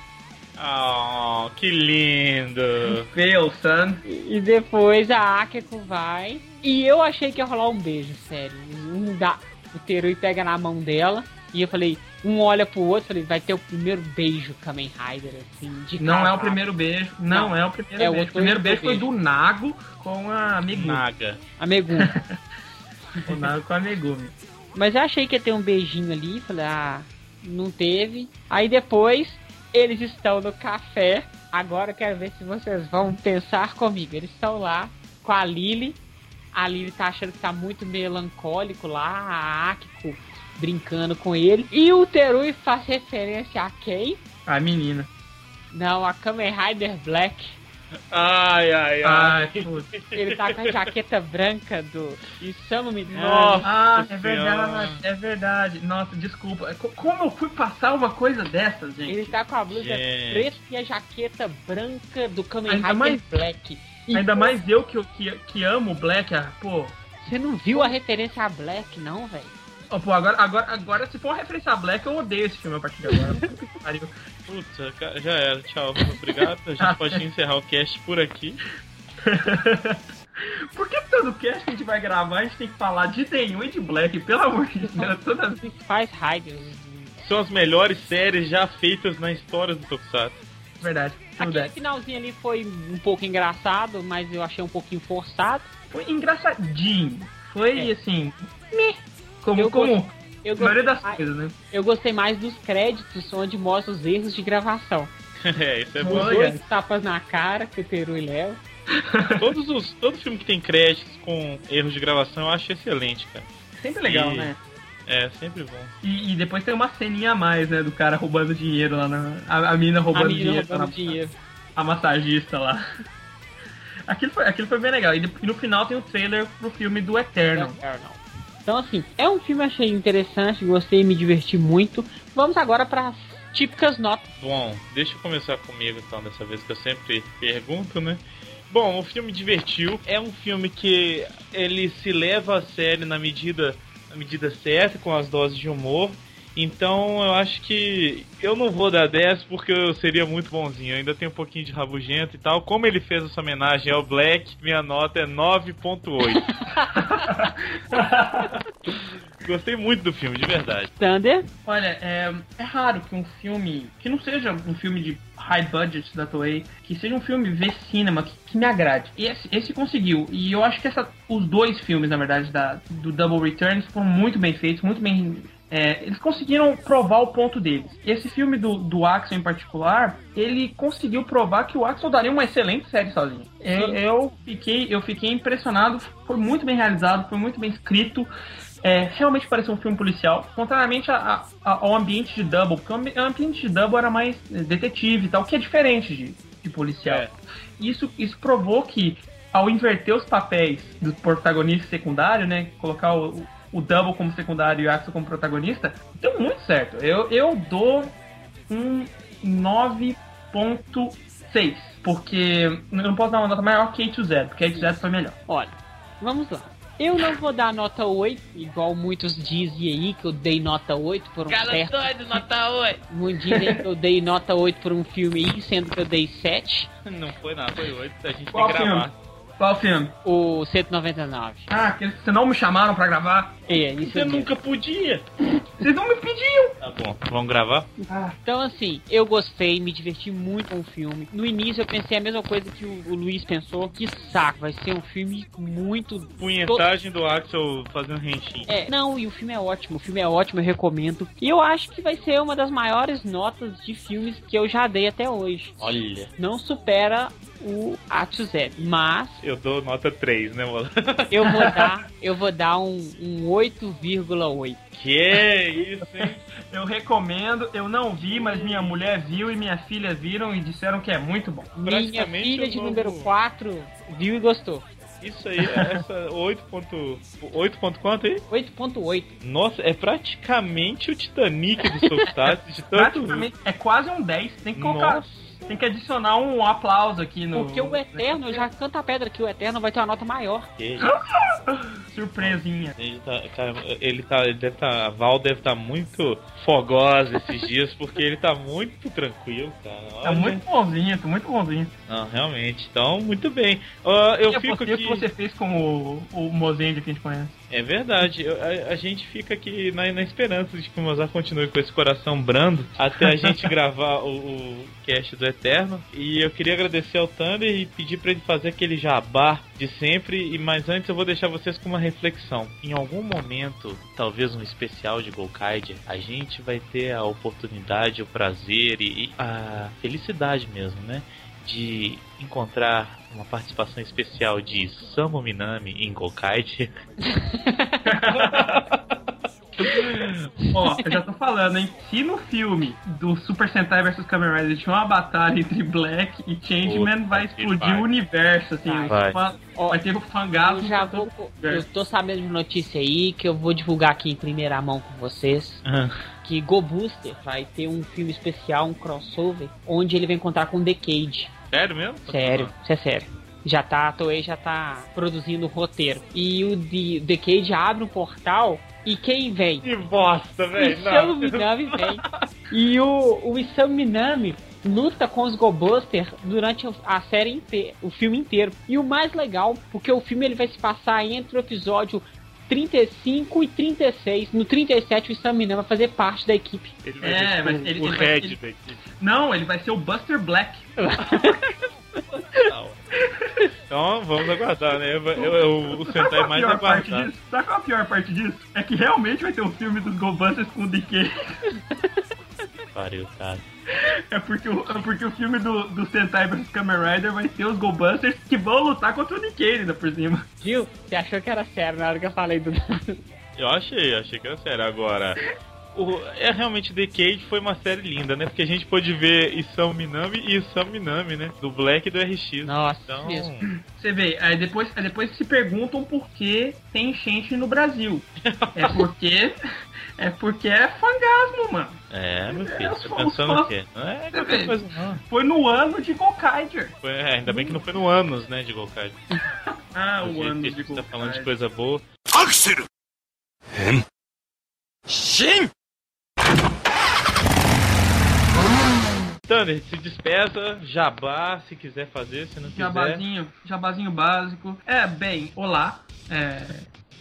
Speaker 1: Oh, que lindo.
Speaker 3: Fail, son.
Speaker 2: E depois a Akeko vai. E eu achei que ia rolar um beijo, sério. Um dá, o Terui pega na mão dela. E eu falei, um olha pro outro, falei, vai ter o primeiro beijo Kamen Rider, assim, de
Speaker 3: Não é o primeiro beijo. Não,
Speaker 2: Não.
Speaker 3: é o primeiro
Speaker 2: É o
Speaker 3: beijo. O primeiro beijo foi
Speaker 2: beijo.
Speaker 3: do Nago com a Megumi.
Speaker 1: Naga.
Speaker 2: A Megumi. [laughs]
Speaker 3: O Nago com a Megumi.
Speaker 2: Mas eu achei que ia ter um beijinho ali, falei, ah, não teve. Aí depois, eles estão no café. Agora eu quero ver se vocês vão pensar comigo. Eles estão lá com a Lily. A Lily tá achando que tá muito melancólico lá, a Akiko brincando com ele. E o Terui faz referência a quem?
Speaker 3: A menina.
Speaker 2: Não, a Kamen Rider Black.
Speaker 1: Ai, ai, ai.
Speaker 3: Ai, putz.
Speaker 2: Ele tá com a jaqueta branca do Isamu.
Speaker 1: Nossa.
Speaker 3: Ah, é verdade, é verdade. Nossa, desculpa. Co- Como eu fui passar uma coisa dessas, gente?
Speaker 2: Ele tá com a blusa
Speaker 1: Gente.
Speaker 2: preta e a jaqueta branca do Kamen Rider Black. E
Speaker 3: Ainda mais eu que, que, que amo o Black, ah, pô.
Speaker 2: Você não viu a referência a Black, não, velho?
Speaker 3: Ó, pô, agora, agora, agora, se for uma referência a Black, eu odeio esse filme a partir de agora. [laughs] Puta
Speaker 1: já era. Tchau. Obrigado. A gente [laughs] pode encerrar o cast por aqui. [laughs]
Speaker 3: Por que todo cast que a gente vai gravar, a gente tem que falar de nenhum e de Black? Pelo amor de Deus, toda vez.
Speaker 2: Faz Riders.
Speaker 1: São as melhores séries já feitas na história do Tokusatsu.
Speaker 3: Verdade,
Speaker 2: Aquele finalzinho ali foi um pouco engraçado, mas eu achei um pouquinho forçado.
Speaker 3: Foi engraçadinho. Foi
Speaker 2: É.
Speaker 3: assim. meh. Como,
Speaker 2: Eu
Speaker 3: como
Speaker 2: Eu
Speaker 3: a maioria
Speaker 2: gostei,
Speaker 3: das
Speaker 2: mais,
Speaker 3: coisas, né?
Speaker 2: eu gostei mais dos créditos, onde mostra os erros de gravação. [laughs]
Speaker 1: é, isso é bom.
Speaker 2: Os dois tapas na cara que o Peru e Léo. [laughs]
Speaker 1: Todos os, todo filme que tem créditos com erros de gravação eu acho excelente, cara.
Speaker 3: Sempre legal,
Speaker 1: E-
Speaker 3: né?
Speaker 1: É, sempre bom.
Speaker 3: E, e depois tem uma ceninha a mais, né? Do cara roubando dinheiro lá na. A, a mina roubando
Speaker 2: a
Speaker 3: dinheiro.
Speaker 2: roubando
Speaker 3: na-
Speaker 2: dinheiro.
Speaker 3: A massagista lá. Aquilo foi, aquilo foi bem legal. E, no final tem o trailer pro filme do Eterno.
Speaker 2: Eternal. Então, assim, é um filme que eu achei interessante, gostei, me diverti muito. Vamos agora para as típicas notas.
Speaker 1: Bom, deixa eu começar comigo então, dessa vez que eu sempre pergunto, né? Bom, o filme divertiu. É um filme que ele se leva a sério na medida, medida certa, com as doses de humor. Então eu acho que eu não vou dar 10 porque eu seria muito bonzinho. Eu ainda tenho um pouquinho de rabugento e tal. Como ele fez essa homenagem ao Black, minha nota é 9.8. [laughs] Gostei muito do filme, de verdade.
Speaker 2: Thunder,
Speaker 3: Olha, é, é raro que um filme, que não seja um filme de high budget da Toei, que seja um filme V-cinema que, que me agrade. E esse, esse conseguiu. E eu acho que essa, os dois filmes, na verdade, da, do Double Returns foram muito bem feitos, muito bem. é, eles conseguiram provar o ponto deles. Esse filme do, do Axel em particular, ele conseguiu provar que o Axel daria uma excelente série sozinho. Eu, eu fiquei, eu fiquei impressionado, foi muito bem realizado, foi muito bem escrito. É, realmente parecia um filme policial, contrariamente a- a- ao ambiente de Double, porque o ambi- o ambiente de Double era mais eh, detetive e tal, que é diferente de, de policial.
Speaker 1: É.
Speaker 3: Isso, isso provou que, ao inverter os papéis do protagonista e secundário, né, colocar o, o Double como secundário e o Axel como protagonista, deu muito certo. Eu, eu dou um 9.6, porque eu não posso dar uma nota maior que A2Z, porque A2Z foi melhor.
Speaker 2: olha, vamos lá. Eu não vou dar nota 8, igual muitos dizem aí que eu dei nota 8 por um certo.
Speaker 1: doido, nota 8.
Speaker 2: Muitos dizem que eu dei nota 8 por um filme aí, sendo que eu dei 7.
Speaker 1: Não foi nada, foi 8. A gente
Speaker 3: Qual
Speaker 1: tem que gravar.
Speaker 3: filme? Qual filme?
Speaker 2: O 199.
Speaker 3: Ah, que vocês não me chamaram pra gravar?
Speaker 2: É, isso eu
Speaker 1: nunca podia. [laughs]
Speaker 3: Vocês não me pediam!
Speaker 1: Tá bom, vamos gravar?
Speaker 3: Ah,
Speaker 2: Então, assim, eu gostei, me diverti muito com o filme. No início eu pensei a mesma coisa que o, o Luiz pensou. Que saco, vai ser um filme muito.
Speaker 1: Punhetagem do Axel fazendo renchinho.
Speaker 2: É, não, e o filme é ótimo, o filme é ótimo, eu recomendo. E eu acho que vai ser uma das maiores notas de filmes que eu já dei até hoje.
Speaker 1: Olha,
Speaker 2: Não supera o A2Z, mas
Speaker 1: eu dou nota 3, né, mano?
Speaker 2: eu vou [laughs] dar, eu vou dar um, um 8,8.
Speaker 1: Que é isso, hein?
Speaker 3: eu recomendo, eu não vi, mas minha mulher viu e minha filha viram e disseram que é muito bom.
Speaker 2: Minha filha de
Speaker 1: novo-
Speaker 2: número 4 viu e gostou.
Speaker 1: Isso aí, essa 8 ponto... 8 ponto quanto aí?
Speaker 2: 8.8.
Speaker 1: Nossa, é praticamente o Titanic do Tokusatsu de tanto...
Speaker 3: Praticamente, é quase um 10. Tem que colocar,
Speaker 1: Nossa,
Speaker 3: tem que adicionar um aplauso aqui no.
Speaker 2: Porque o Eterno, já canto a pedra que o Eterno vai ter uma nota maior.
Speaker 1: que [laughs]
Speaker 3: Surpresinha.
Speaker 1: Ele tá, cara, ele tá, ele deve tá, a Val deve estar muito fogosa esses dias, porque ele tá muito tranquilo, cara.
Speaker 3: Tá
Speaker 1: Olha.
Speaker 3: muito bonzinho, tá muito bonzinho.
Speaker 1: Não, realmente. Então, muito bem. Ah, eu
Speaker 3: e
Speaker 1: fico aqui.
Speaker 3: que você fez com o, o Mozende que a gente conhece.
Speaker 1: É verdade. Eu- a, a gente fica aqui na, na esperança de que o Mozart continue com esse coração brando até a gente [laughs] gravar o, o cast do Eterno. E eu queria agradecer ao Thunder e pedir pra ele fazer aquele jabá de sempre. E mas antes eu vou deixar vocês com uma reflexão. Em algum momento, talvez um especial de Golkaider, a gente vai ter a oportunidade, o prazer e, e a felicidade mesmo, né? De encontrar uma participação especial de Samu Minami em Golkaider. [laughs]
Speaker 3: Ó, eu já tô falando, hein? Se no filme do Super Sentai vs Kamen Rider tinha uma batalha entre Black e Changeman,
Speaker 1: Puta
Speaker 3: vai explodir
Speaker 1: pariu.
Speaker 3: o universo, assim.
Speaker 1: Vai.
Speaker 3: Vai,
Speaker 2: Ó,
Speaker 3: vai ter o fangasmo.
Speaker 2: Eu já vou. Eu tô sabendo de notícia aí que eu vou divulgar aqui em primeira mão com vocês.
Speaker 1: Ah,
Speaker 2: Que Go Booster vai ter um filme especial, um crossover, onde ele vai encontrar com Decade.
Speaker 1: Sério mesmo?
Speaker 2: Sério, isso é sério. Já tá, a Toei já tá produzindo o roteiro. E o The- Decade abre um portal e quem vem?
Speaker 1: Que bosta, velho.
Speaker 2: Isam
Speaker 1: não.
Speaker 2: Minami [laughs] vem. E o, o Isam Minami luta com os Go Buster durante a série inteira, o filme inteiro. E o mais legal, porque o filme ele vai se passar entre o episódio 35 e 36. No 37 o Isam Minami vai fazer parte da equipe.
Speaker 1: Ele vai
Speaker 3: É,
Speaker 1: ser
Speaker 3: mas
Speaker 1: o,
Speaker 3: ele-
Speaker 1: o
Speaker 3: ele vai-
Speaker 1: Red
Speaker 3: ele-
Speaker 1: daqui.
Speaker 3: Não, ele vai ser o Buster Black. [laughs]
Speaker 1: Então vamos aguardar, né? Eu, eu, eu-
Speaker 3: qual
Speaker 1: Sentai
Speaker 3: a
Speaker 1: mais aguardado.
Speaker 3: disso? Sabe qual a pior parte disso? É que realmente vai ter um filme dos Go Busters com o DK. [laughs]
Speaker 1: Pariu, cara.
Speaker 3: É porque o, é porque o filme do, do Sentai vs Kamen Rider vai ter os Go Busters que vão lutar contra o DK ainda por cima.
Speaker 2: Viu? Você achou que era sério na hora que eu falei do.
Speaker 1: Eu achei, achei que era sério. Agora, o, é realmente Decade foi uma série linda, né? Porque a gente pôde ver Isam Minami e Isam Minami, né? Do Black e do RX.
Speaker 2: Nossa,
Speaker 1: Então,
Speaker 2: mesmo.
Speaker 3: Você vê, aí depois, aí depois se perguntam por que tem enchente no Brasil. É porque. É porque é fangasmo, mano.
Speaker 1: É, meu filho, você
Speaker 3: tá
Speaker 1: pensando
Speaker 3: fãs...
Speaker 1: o quê? Não é qualquer coisa, não.
Speaker 3: Foi no ano de Gokaiger.
Speaker 1: É, ainda bem que não foi no anos, né, de Gokaiger. [laughs]
Speaker 3: ah, o ano de
Speaker 1: Gokaiger. Você tá falando de coisa boa.
Speaker 4: Axel! Hum? Hen? Shin!
Speaker 1: Tanner, se despeça, jabá, se quiser fazer, se não quiser.
Speaker 3: Jabazinho, jabazinho básico. É, bem, olá. É.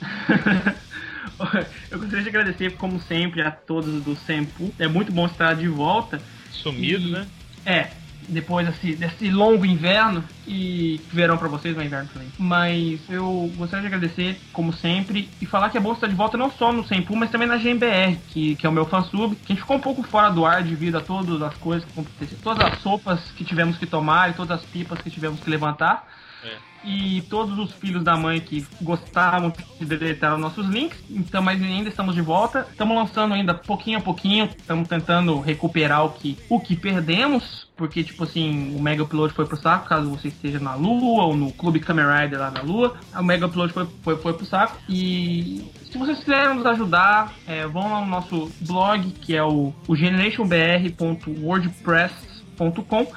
Speaker 3: [laughs] [laughs] Eu gostaria de agradecer, como sempre, a todos do Sempu. É muito bom estar de volta.
Speaker 1: Sumido,
Speaker 3: E-
Speaker 1: né?
Speaker 3: É, depois desse, desse longo inverno e verão pra vocês, mas inverno também. Mas eu gostaria de agradecer, como sempre, e falar que é bom estar de volta não só no Sempu, mas também na GMBR, que, que é o meu fansub, que a gente ficou um pouco fora do ar devido a todas as coisas que aconteceram, todas as sopas que tivemos que tomar e todas as pipas que tivemos que levantar.
Speaker 1: É.
Speaker 3: E todos os filhos da mãe que gostavam de deletar os nossos links. Então, mas ainda estamos de volta. Estamos lançando ainda pouquinho a pouquinho. Estamos tentando recuperar o que, o que perdemos. Porque, tipo assim, o Mega Upload foi pro saco, caso você esteja na Lua ou no Clube Kamen Rider lá na Lua. O Mega Upload foi, foi, foi pro saco. E se vocês quiserem nos ajudar, é, vão lá no nosso blog, que é o, o generationbr.wordpress.com.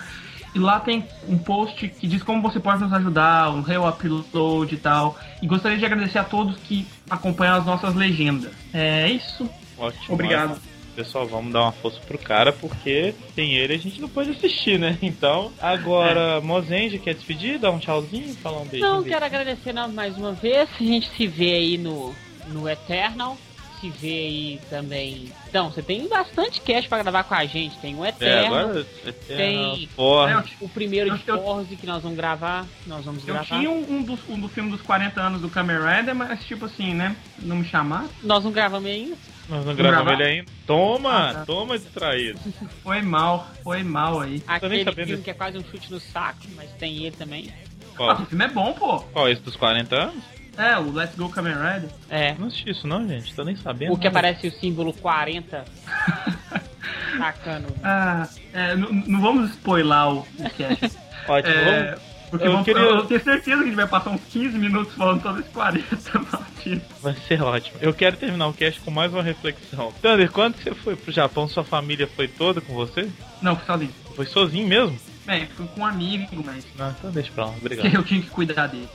Speaker 3: E lá tem um post que diz como você pode nos ajudar, um re-upload e tal. E gostaria de agradecer a todos que acompanham as nossas legendas. É isso.
Speaker 1: Ótimo.
Speaker 3: Obrigado.
Speaker 1: ótimo. Pessoal, vamos dar uma força pro cara, porque sem ele a gente não pode assistir, né? Então, agora, Mozenja quer despedir, dar um tchauzinho, falar um beijo.
Speaker 2: Não,
Speaker 1: beijo.
Speaker 2: quero agradecer mais uma vez. A gente se vê aí no, no Eternal. Se vê aí também. Então, você tem bastante cast pra gravar com a gente. Tem o
Speaker 1: É,
Speaker 2: Eternal,
Speaker 1: agora é,
Speaker 2: tem-
Speaker 1: porra.
Speaker 2: o primeiro de Forze que nós vamos gravar. Nós vamos
Speaker 3: Eu
Speaker 2: gravar.
Speaker 3: tinha um, um, dos, um do filme dos 40 anos do Kamen Rider, mas tipo assim, né? Não me chamaram.
Speaker 2: Nós não gravamos ainda.
Speaker 1: Nós não
Speaker 3: Vamos
Speaker 1: gravamos
Speaker 3: gravar?
Speaker 1: ele ainda. Toma,
Speaker 3: Ah, tá.
Speaker 1: toma distraído.
Speaker 3: Foi mal, foi mal aí.
Speaker 2: Aquele filme
Speaker 1: desse.
Speaker 2: que é quase um chute no saco, mas tem ele também.
Speaker 3: Ah,
Speaker 1: Qual,
Speaker 3: o filme é bom, pô.
Speaker 1: qual esse dos 40 anos?
Speaker 3: É, o Let's Go Kamen Rider.
Speaker 2: É.
Speaker 1: Não assisti isso não, gente. Tô nem sabendo.
Speaker 2: O que
Speaker 1: nada.
Speaker 2: aparece o símbolo 40. [laughs] Sacando.
Speaker 3: Ah, é, não vamos spoiler o, o cast. [laughs]
Speaker 1: Ótimo,
Speaker 3: É, porque
Speaker 1: Eu
Speaker 3: vamos-
Speaker 1: queria-
Speaker 3: eu tenho certeza que a gente vai passar uns 15 minutos falando sobre esse 40 partidos.
Speaker 1: Vai ser ótimo. Eu quero terminar o cast com mais uma reflexão. Thunder, quando você foi pro Japão, sua família foi toda com você?
Speaker 3: Não, fui sozinho.
Speaker 1: Foi sozinho mesmo?
Speaker 3: Bem, fui com um amigo, mas
Speaker 1: Não, então deixa pra lá. Obrigado. [laughs]
Speaker 3: eu tinha que cuidar dele.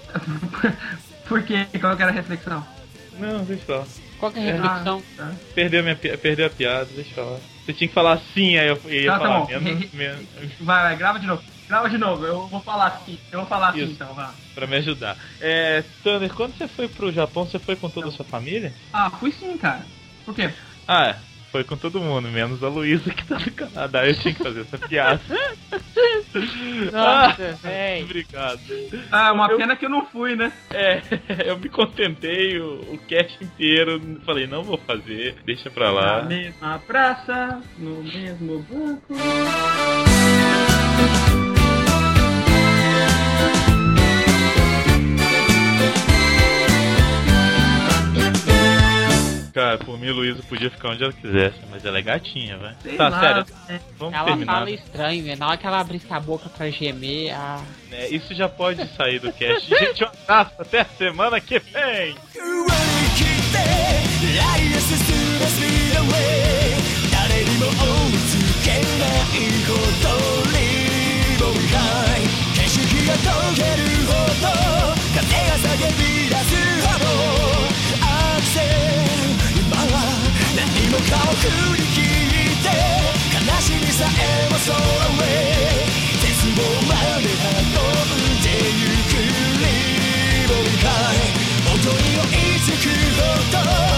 Speaker 3: Por quê? Qual que era a reflexão?
Speaker 1: Não, deixa pra lá.
Speaker 2: Qual que é a reflexão?
Speaker 3: Ah, tá.
Speaker 1: Perdeu, a minha, perdeu a piada, deixa pra lá. Você tinha que falar assim, aí eu ia
Speaker 3: Tá, tá
Speaker 1: falar
Speaker 3: bom.
Speaker 1: menos, menos,
Speaker 3: Vai, vai, grava de novo. Grava de novo, eu vou falar assim. Eu vou falar assim
Speaker 1: Isso.
Speaker 3: então, vá.
Speaker 1: pra me ajudar. É, Thunder, quando você foi pro Japão, você foi com toda a sua família?
Speaker 3: Ah, fui sim, cara. Por quê?
Speaker 1: Ah, é. Foi com todo mundo, menos a Luísa que tá no Canadá. Eu tinha que fazer essa piada. [laughs]
Speaker 2: Nossa, véi.
Speaker 1: Obrigado.
Speaker 3: Ah, uma
Speaker 1: Eu-
Speaker 3: pena que eu não fui, né?
Speaker 1: É, [laughs] eu me contentei o, o cast inteiro. Falei, não vou fazer, deixa pra lá.
Speaker 3: Na mesma praça, no mesmo banco.
Speaker 1: Cara,
Speaker 7: por mim, Luísa podia ficar onde ela quisesse, mas ela é gatinha, velho. Tá,
Speaker 3: lá,
Speaker 7: sério.
Speaker 3: Vamos
Speaker 7: Vamos
Speaker 2: ela
Speaker 7: terminar.
Speaker 2: fala estranho, é Na hora que ela abrir a boca pra gemer, a...
Speaker 7: É, isso já pode sair do cast. [laughs] Gente, um abraço. Até a semana que vem.
Speaker 8: 遠くに聞いて悲しみさえもそうへ絶望まで運んでゆくリボンハ追いつくほど